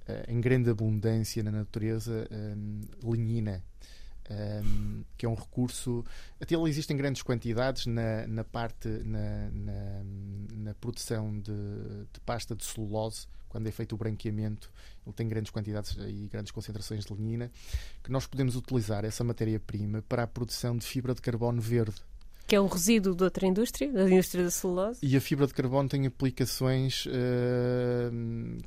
eh, em grande abundância na natureza um, linina um, que é um recurso. Até ele existe em grandes quantidades na, na parte, na, na, na produção de, de, pasta de celulose, quando é feito o branqueamento, ele tem grandes quantidades e grandes concentrações de lignina, que nós podemos utilizar essa matéria-prima para a produção de fibra de carbono verde que é o resíduo de outra indústria, da indústria da celulose. E a fibra de carbono tem aplicações uh,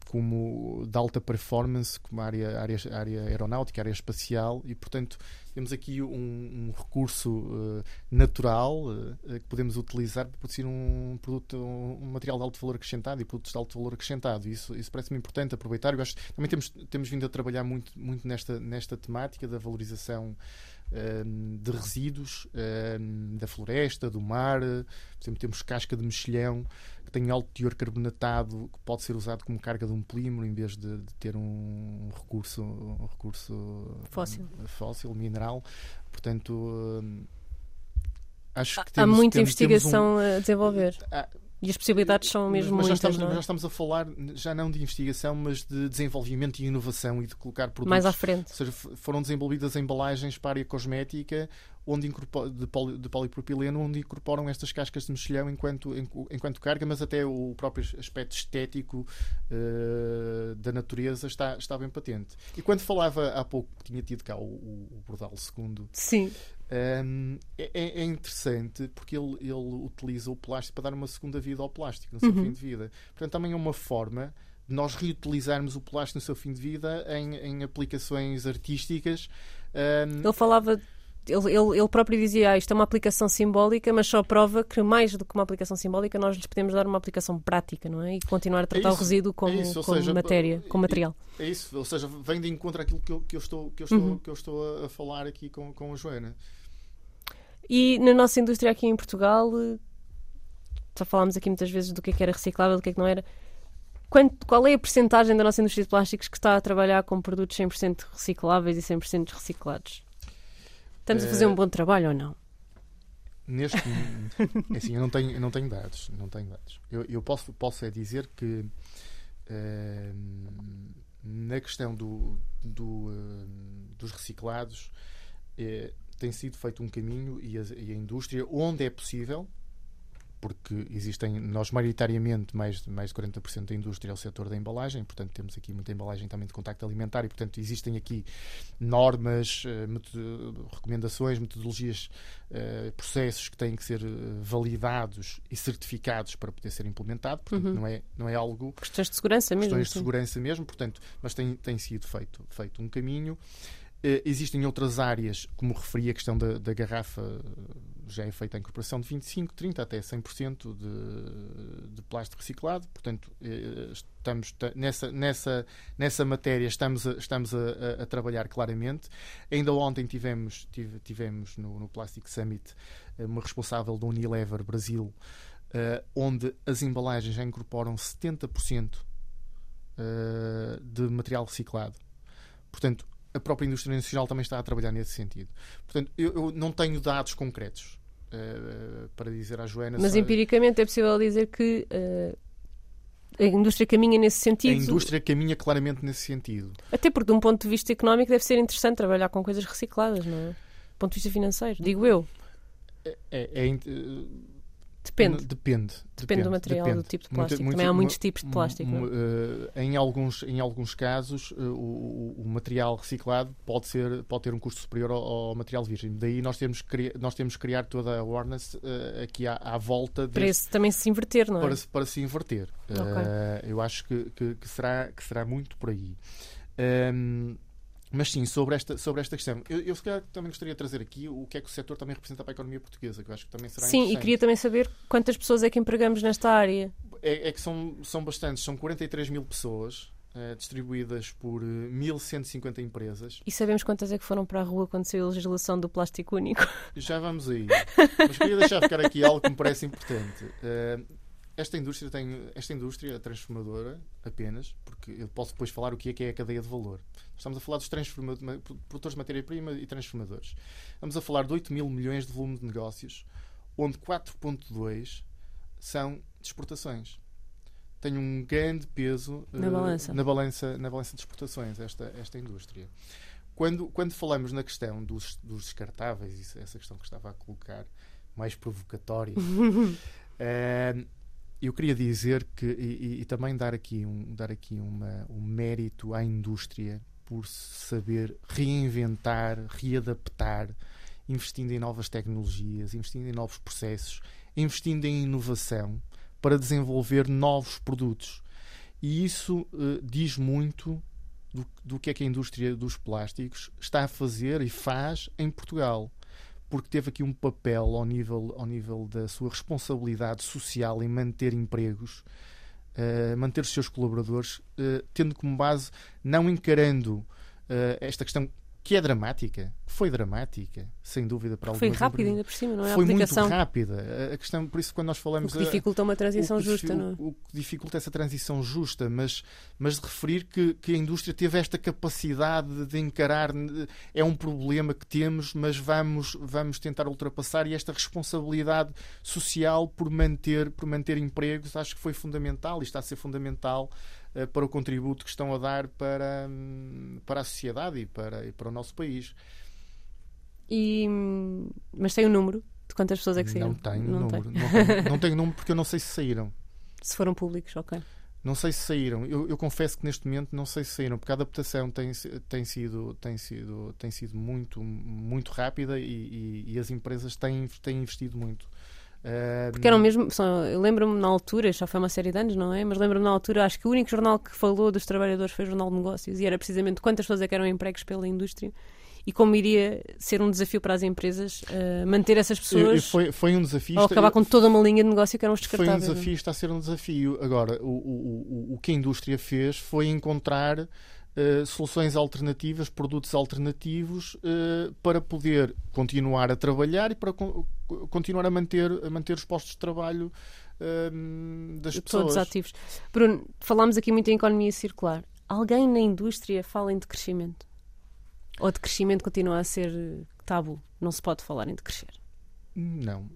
como de alta performance, como a área, área, área aeronáutica, área espacial, e portanto temos aqui um, um recurso uh, natural uh, que podemos utilizar para produzir um produto, um material de alto valor acrescentado e produtos de alto valor acrescentado. Isso, isso parece-me importante aproveitar. Eu acho, também temos, temos vindo a trabalhar muito, muito nesta, nesta temática da valorização de resíduos ehm, da floresta, do mar. Por exemplo, temos casca de mexilhão que tem alto teor carbonatado que pode ser usado como carga de um polímero em vez de, de ter um recurso, um recurso fóssil. fóssil, mineral. Portanto, ehm, acho que temos, há muita temos, investigação temos um, a desenvolver. Há, e as possibilidades são mesmo mas, mas muitas. Já estamos, é? já estamos a falar, já não de investigação, mas de desenvolvimento e inovação e de colocar produtos. Mais à frente. Ou seja, foram desenvolvidas embalagens para a área cosmética onde de, poli, de polipropileno, onde incorporam estas cascas de mexilhão enquanto, enquanto carga, mas até o próprio aspecto estético uh, da natureza está, está bem patente. E quando falava há pouco que tinha tido cá o, o, o Bordal II. Sim um, é, é, interessante porque ele, ele utiliza o plástico para dar uma segunda vida ao plástico no seu uhum. fim de vida. Portanto, também é uma forma de nós reutilizarmos o plástico no seu fim de vida em, em aplicações artísticas. Um, ele falava ele, ele, ele, próprio dizia ah, isto é uma aplicação simbólica, mas só prova que mais do que uma aplicação simbólica nós lhes podemos dar uma aplicação prática, não é? E continuar a tratar é isso, o resíduo como, é isso, como seja, matéria, como material. É isso, ou seja, vem de encontro àquilo que eu, que eu estou, que eu estou, uhum. que eu estou a, a falar aqui com, com a Joana. E na nossa indústria aqui em Portugal, já falámos aqui muitas vezes do que, é que era reciclável, do que, é que não era. Quanto, qual é a percentagem da nossa indústria de plásticos que está a trabalhar com produtos 100% recicláveis e 100% reciclados? Estamos a fazer um bom trabalho ou não? Neste <laughs> momento, assim, eu não tenho, eu não tenho dados. Não tenho dados. Eu, eu posso, posso é dizer que uh, na questão do, do uh, dos reciclados, uh, tem sido feito um caminho e a, e a indústria, onde é possível, porque existem, nós maioritariamente, mais, mais de 40% da indústria é o setor da embalagem, portanto temos aqui muita embalagem também de contacto alimentar e, portanto, existem aqui normas, eh, recomendações, metodologias, uh, processos que têm que ser validados e certificados para poder ser implementado, portanto, Uhum. não, é, não é algo... Questões de segurança mesmo. Questões de segurança mesmo, portanto, mas tem, tem sido feito, feito um caminho. Eh, existem outras áreas, como referi, a questão da, da garrafa eh, já é feita a incorporação de 25, 30 até 100% de, de plástico reciclado. Portanto, eh, estamos ta- nessa, nessa, nessa matéria estamos, a, estamos a, a- trabalhar claramente. Ainda ontem tivemos, tive- tivemos no, no Plastic Summit eh, uma responsável da Unilever Brasil, eh, onde as embalagens já incorporam 70% eh, de material reciclado. Portanto, a própria indústria nacional também está a trabalhar nesse sentido. Portanto, eu, eu não tenho dados concretos eh, para dizer à Joana. Mas empiricamente é possível dizer que eh, a indústria caminha nesse a sentido. indústria caminha claramente nesse sentido. Até porque, de um ponto de vista económico, deve ser interessante trabalhar com coisas recicladas, não é? Do ponto de vista financeiro, digo eu. É, é- é Depende. Depende. Depende do material, do tipo de plástico. Também há muitos tipos de plástico, é? eh, em, alguns, em alguns casos, eh, o, o- material reciclado pode, ser, pode ter um custo superior ao, ao material virgem. Daí nós temos que criar, nós temos que criar toda a awareness eh, aqui à, à volta Para esse também se inverter, não é? para, se- para se inverter. Ok. Eh, eu acho que, que- que será, que será muito por aí. Ehm, mas sim, sobre esta, sobre esta questão, eu, eu se calhar também gostaria de trazer aqui o que é que o setor também representa para a economia portuguesa, que eu acho que também será Sim, e queria também saber quantas pessoas é que empregamos nesta área. É, é que são, são bastantes, são 43 mil pessoas eh, distribuídas por eh, 1.150 empresas. E sabemos quantas é que foram para a rua quando saiu a legislação do plástico único. Já vamos aí. Mas queria deixar ficar aqui algo que me parece importante. Eh, esta indústria tem esta indústria transformadora apenas, porque eu posso depois falar o que é que é a cadeia de valor. Estamos a falar dos produtores de matéria-prima e transformadores. Estamos a falar de 8 mil milhões de volume de negócios, onde 4.2 são de exportações. Tem um grande peso Na eh, balança. na balança na balança de exportações esta esta indústria. Quando, quando falamos na questão dos, dos descartáveis, isso- essa questão que estava a colocar, mais provocatória, <laughs> eh, eu queria dizer que, e, e- também dar aqui, um, dar aqui uma, um mérito à indústria por saber reinventar, readaptar, investindo em novas tecnologias, investindo em novos processos, investindo em inovação para desenvolver novos produtos. E isso eh, diz muito do, do que é que a indústria dos plásticos está a fazer e faz em Portugal. Porque teve aqui um papel ao nível, ao nível da sua responsabilidade social em manter empregos, eh, manter os seus colaboradores, eh, tendo como base, não encarando eh, esta questão que é dramática, que foi dramática, sem dúvida para Foi algumas rápido empresas. ainda por cima, não é? Foi muito rápida. A- questão, por isso, quando nós O falamos. que a- dificulta uma transição o que justa, não é? o, o que dificulta essa transição justa, mas, mas de referir que, que a indústria teve esta capacidade de encarar é um problema que temos, mas vamos, vamos tentar ultrapassar e esta responsabilidade social por manter, por manter empregos acho que foi fundamental e está a ser fundamental para o contributo que estão a dar para, hum, para a sociedade e para, e para o nosso país. E, hum, mas tem um número de quantas pessoas é que saíram? Não tenho Não número. Não tenho, <laughs> não tenho número porque eu não sei se saíram. Se foram públicos, ok. Não sei se saíram. Eu, eu confesso que neste momento não sei se saíram, porque a adaptação tem, tem sido, tem sido, tem sido muito, muito rápida e, e- e as empresas têm, têm investido muito. Porque eram mesmo. são- eu lembro-me na altura, já foi uma série de anos, não é? Mas lembro-me na altura, acho que o único jornal que falou dos trabalhadores foi o Jornal de Negócios e era precisamente quantas pessoas é eram empregos pela indústria e como iria ser um desafio para as empresas eh, manter essas pessoas foi, foi um desafio. ou Isto- acabar com toda uma linha de negócio que eram os Foi um descartáveis. é? desafio, está a ser um desafio. Agora, o, o, o, o que a indústria fez foi encontrar eh, soluções alternativas, produtos alternativos eh, para poder continuar a trabalhar e para con- continuar a manter, a manter os postos de trabalho eh, das Todos pessoas. ativos. Bruno, falámos aqui muito em economia circular. Alguém na indústria fala em decrescimento? Ou decrescimento continua a ser eh, tabu? Não se pode falar em decrescer. Não.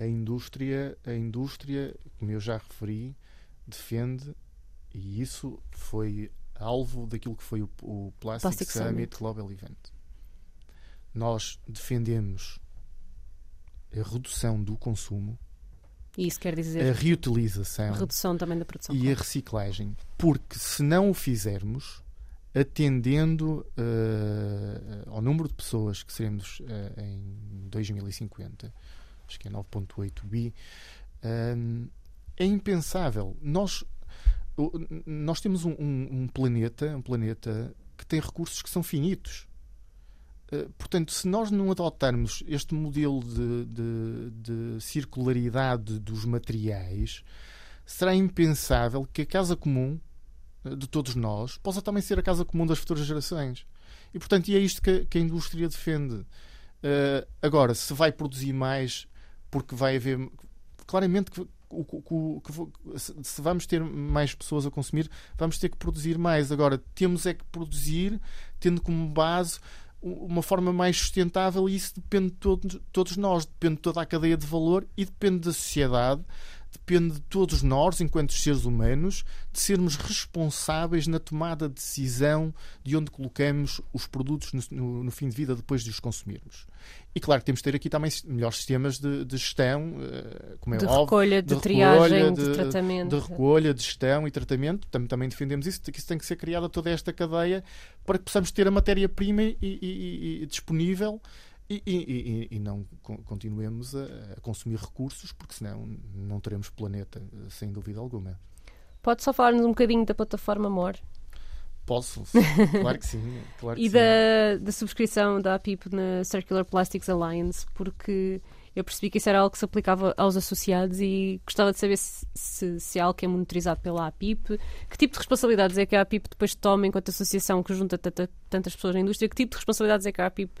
A indústria, a indústria, como eu já referi, defende e isso foi alvo daquilo que foi o, o Plastic, Plastic Summit, Summit. Global Event. Nós defendemos a redução do consumo E isso quer dizer a reutilização redução também da produção. e a claro. reciclagem. Porque se não o fizermos, atendendo eh, ao número de pessoas que seremos eh, em 2050, acho que é 9.8 bi, hum, é impensável. Nós, nós temos um, um- um planeta, um planeta que tem recursos que são finitos. Eh, Portanto, se nós não adotarmos este modelo de, de- de circularidade dos materiais, será impensável que a casa comum eh, de todos nós possa também ser a casa comum das futuras gerações. E, portanto, e é isto que, que a indústria defende. Eh, agora, se vai produzir mais porque vai haver. Claramente que. Se vamos ter mais pessoas a consumir, vamos ter que produzir mais. Agora, temos é que produzir tendo como base uma forma mais sustentável e isso depende de todos, todos nós, depende de toda a cadeia de valor e depende da sociedade, depende de todos nós, enquanto seres humanos, de sermos responsáveis na tomada de decisão de onde colocamos os produtos no, no- no fim de vida depois de os consumirmos. E claro que temos de ter aqui também melhores sistemas de, de gestão, eh, como é de óbvio, recolha, de, de triagem, recolha, de, de- tratamento. de recolha, de gestão e tratamento, também, também defendemos isso, que isso tem que ser criada toda esta cadeia para que possamos ter a matéria-prima e- e- e disponível e, e- e- não con- continuemos a, consumir recursos, porque senão não teremos planeta, sem dúvida alguma. Pode só falar-nos um bocadinho da plataforma MOR Posso? Claro que sim. Claro que e sim. da, da subscrição da APIP na Circular Plastics Alliance, porque eu percebi que isso era algo que se aplicava aos associados e gostava de saber se, se, se é algo que é monitorizado pela APIP, que tipo de responsabilidades é que a APIP depois toma enquanto associação que junta tanta- tantas pessoas na indústria, que tipo de responsabilidades é que a APIP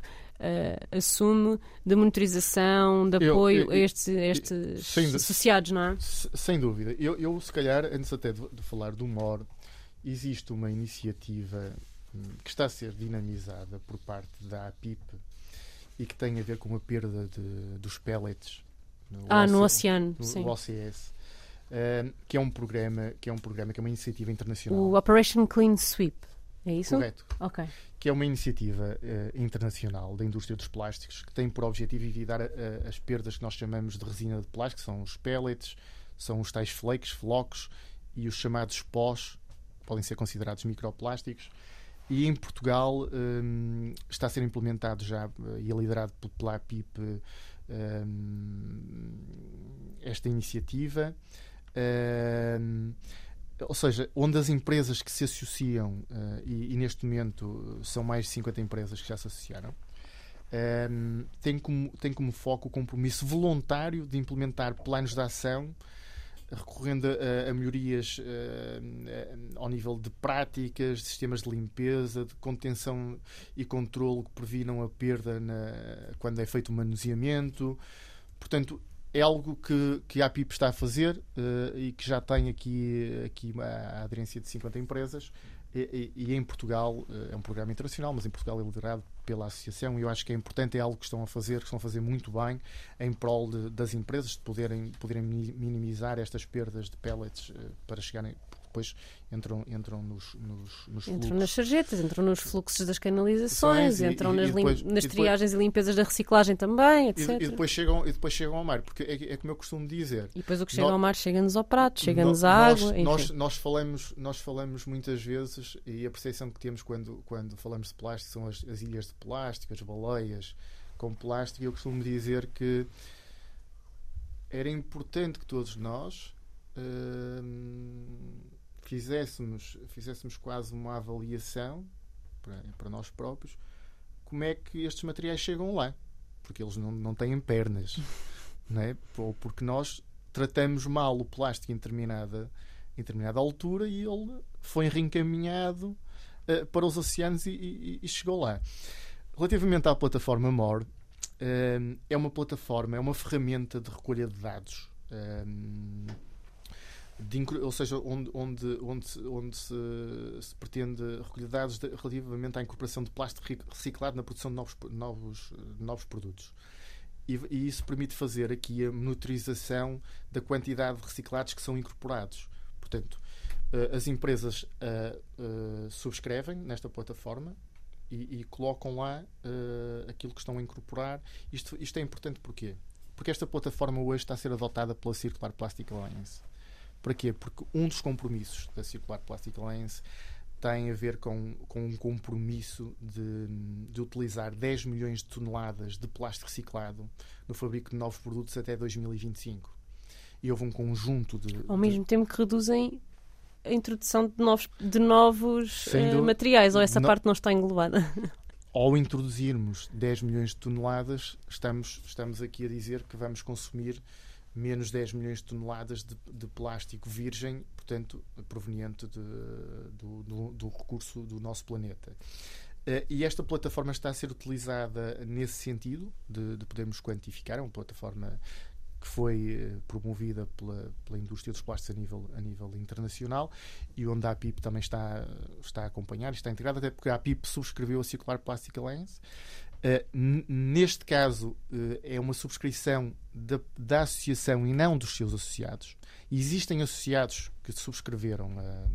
eh, assume de monitorização, de Eu- apoio eu- a estes, a estes sem dú- associados, não é? Se- Sem dúvida. Eu, eu, se calhar, antes até de, de falar do MOR, existe uma iniciativa hum, que está a ser dinamizada por parte da APIP e que tem a ver com a perda de, dos pellets no, Ah, no OC oceano, no sim. OCS, hum, que é um programa, que é um programa, que é uma iniciativa internacional. O Operation Clean Sweep, é isso? Correto. Ok. Que é uma iniciativa eh, internacional da indústria dos plásticos que tem por objetivo evitar a- a- as perdas que nós chamamos de resina de plástico, são os pellets, são os tais flakes, flocos e os chamados pós, podem ser considerados microplásticos. E em Portugal hum, está a ser implementado já eh, e é liderado pe- pela APIP hum, esta iniciativa. Hum, ou seja, onde as empresas que se associam, eh, e, e neste momento eh, são mais de 50 empresas que já se associaram, ehm, tem, como, tem como foco o compromisso voluntário de implementar planos de ação recorrendo a, a melhorias eh, eh, ao nível de práticas, de sistemas de limpeza, de contenção e controle que previnam a perda na- quando é feito o manuseamento. Portanto, é algo que, que a APIP está a fazer eh, e que já tem aqui, aqui a, aderência de 50 empresas. E, e- e em Portugal eh, é um programa internacional, mas em Portugal é liderado pela associação e eu acho que é importante, é algo que estão a fazer, que estão a fazer muito bem em prol de- das empresas de poderem, poderem mini- minimizar estas perdas de pellets eh, para chegarem, depois entram, entram nos, nos, nos Entram fluxos. nas sarjetas, entram nos fluxos das canalizações, E- entram e- nas, e depois- nas depois- triagens e limpezas da reciclagem também, etc. e depois chegam, e depois chegam ao mar, porque é, é como eu costumo dizer. E depois o que chega Nó- ao mar chega-nos ao prato, chega-nos No- à nós, água. enfim. Nós, nós, falamos, nós falamos muitas vezes, e a percepção que temos quando, quando falamos de plástico são as, as ilhas de plástico, as baleias com plástico, e eu costumo dizer que era importante que todos nós hum, fizéssemos, fizéssemos quase uma avaliação para, para nós próprios como é que estes materiais chegam lá, porque eles não, não têm pernas, <laughs> não é? ou porque nós tratamos mal o plástico em determinada, em determinada altura e ele foi reencaminhado eh, para os oceanos e, e- e chegou lá. Relativamente à plataforma MOR, eh, é uma plataforma, é uma ferramenta de recolha de dados. eh, de ou seja, onde, onde, onde, onde se, se pretende recolher dados de- relativamente à incorporação de plástico reciclado na produção de novos, novos, novos produtos. E, e isso permite fazer aqui a monitorização da quantidade de reciclados que são incorporados. Portanto, eh, as empresas eh, eh, subscrevem nesta plataforma e, e colocam lá eh, aquilo que estão a incorporar. Isto, isto é importante porquê? porque esta plataforma hoje está a ser adotada pela Circular Plastic Alliance. Para quê? Porque um dos compromissos da Circular Plastic Alliance tem a ver com, com um compromisso de, de utilizar 10 milhões de toneladas de plástico reciclado no fabrico de novos produtos até 2025. E houve um conjunto de. Ao de- mesmo tempo que reduzem a introdução de novos, de novos eh, materiais, ou essa Não- parte não está englobada. <laughs> ao introduzirmos 10 milhões de toneladas, estamos, estamos aqui a dizer que vamos consumir menos 10 milhões de toneladas de, de plástico virgem, portanto, proveniente de- do, do- do recurso do nosso planeta. Eh, E esta plataforma está a ser utilizada nesse sentido, de, de podermos quantificar. É uma plataforma que foi eh, promovida pela, pela indústria dos plásticos a nível, a nível internacional e onde a APIP também está, está a acompanhar está integrada, até porque a APIP subscreveu a Circular Plastic Alliance. Eh, neste caso, eh, é uma subscrição da, da associação e não dos seus associados. Existem associados que subscreveram a,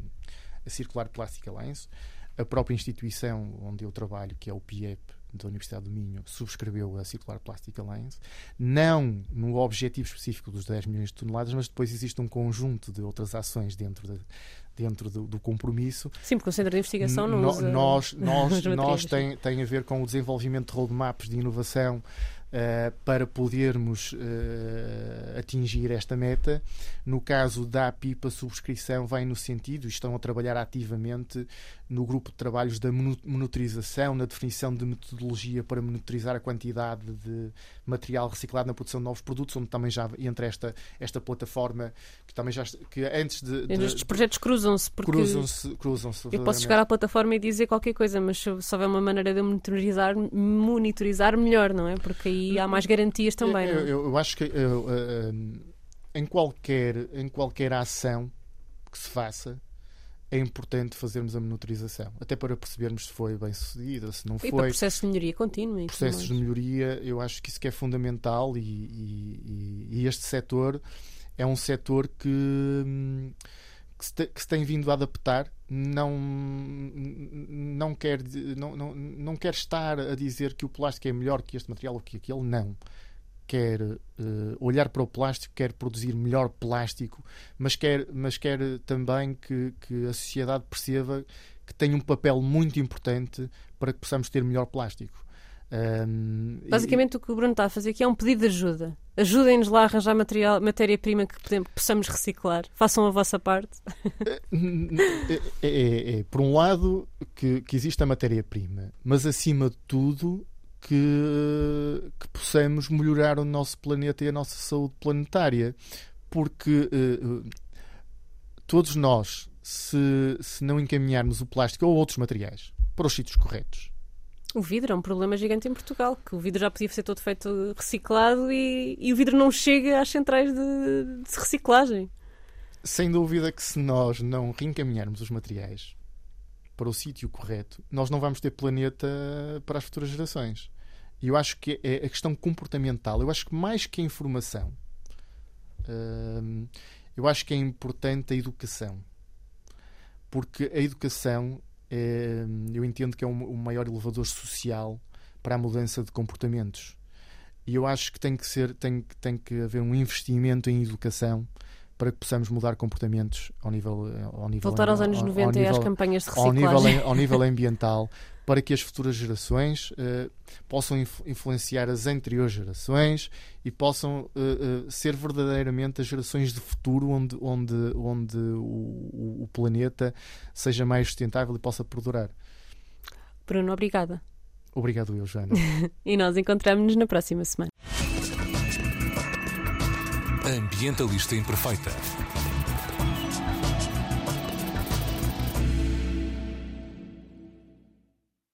a Circular Plastic Alliance. A própria instituição onde eu trabalho, que é o PIEP, da Universidade do Minho, subscreveu a Circular Plastic Alliance. Não no objetivo específico dos 10 milhões de toneladas, mas depois existe um conjunto de outras ações dentro, de- dentro do, do compromisso Sim, porque o Centro de Investigação não no- usa nós, <laughs> nós, nós tem, tem a ver com o desenvolvimento de roadmaps de inovação eh, para podermos eh, atingir esta meta. No caso da APIP, a subscrição vai no sentido, e estão a trabalhar ativamente no grupo de trabalhos da monitorização, na definição de metodologia para monitorizar a quantidade de material reciclado na produção de novos produtos, onde também já entra esta, esta plataforma que também já que antes de, de- Estes projetos cruzam-se porque cruzam-se cruzam-se eu posso chegar à plataforma e dizer qualquer coisa, mas se houver uma maneira de monitorizar, monitorizar melhor, não é? Porque aí há mais garantias também, eu, não é? eu- eu acho que eu, eh, em, qualquer, em qualquer ação que se faça é importante fazermos a monitorização, até para percebermos se foi bem sucedida, se não E para foi. processos de melhoria contínua. e Processos de melhoria, eu acho que isso que é fundamental e, e- e- e este setor é um setor que, hum, que, se, te- que se tem vindo a adaptar. Não, não, quer, não, não, não quer estar a dizer que o plástico é melhor que este material ou que aquele, não. Quer eh, olhar para o plástico, quer produzir melhor plástico, mas quer, mas quer também que, que a sociedade perceba que tem um papel muito importante para que possamos ter melhor plástico. E- Basicamente o que o Bruno está a fazer aqui é um pedido de ajuda. Ajudem-nos lá a arranjar material, matéria-prima que podemos- possamos reciclar. Façam a vossa parte. é, é- é, por um lado, que, que existe a matéria-prima, mas acima de tudo, que, que possamos melhorar o nosso planeta e a nossa saúde planetária. Porque eh, eh, todos nós, se, se não encaminharmos o plástico ou outros materiais para os sítios corretos, O vidro é um problema gigante em Portugal, que o vidro já podia ser todo feito reciclado e, e o vidro não chega às centrais de, de reciclagem. sem dúvida que se nós não reencaminharmos os materiais para o sítio correto, nós não vamos ter planeta para as futuras gerações. E eu acho que é a questão comportamental. Eu acho que mais que a informação, hum, eu acho que é importante a educação. Porque a educação, eu entendo que é o maior elevador social para a mudança de comportamentos. E eu acho que tem que ser, tem, tem que haver um investimento em educação para que possamos mudar comportamentos ao nível, ao nível Voltar aos anos ao- ao 90 e às nível- campanhas de ao nível, reciclagem. ao nível ambiental para que as futuras gerações eh, possam inf- influenciar as anteriores gerações e possam eh, eh, ser verdadeiramente as gerações de futuro onde, onde, onde o, o- o planeta seja mais sustentável e possa perdurar. Bruno, obrigada. Obrigado, eu, Joana. <laughs> E nós encontramos-nos na próxima semana. Ambientalista Imperfeita.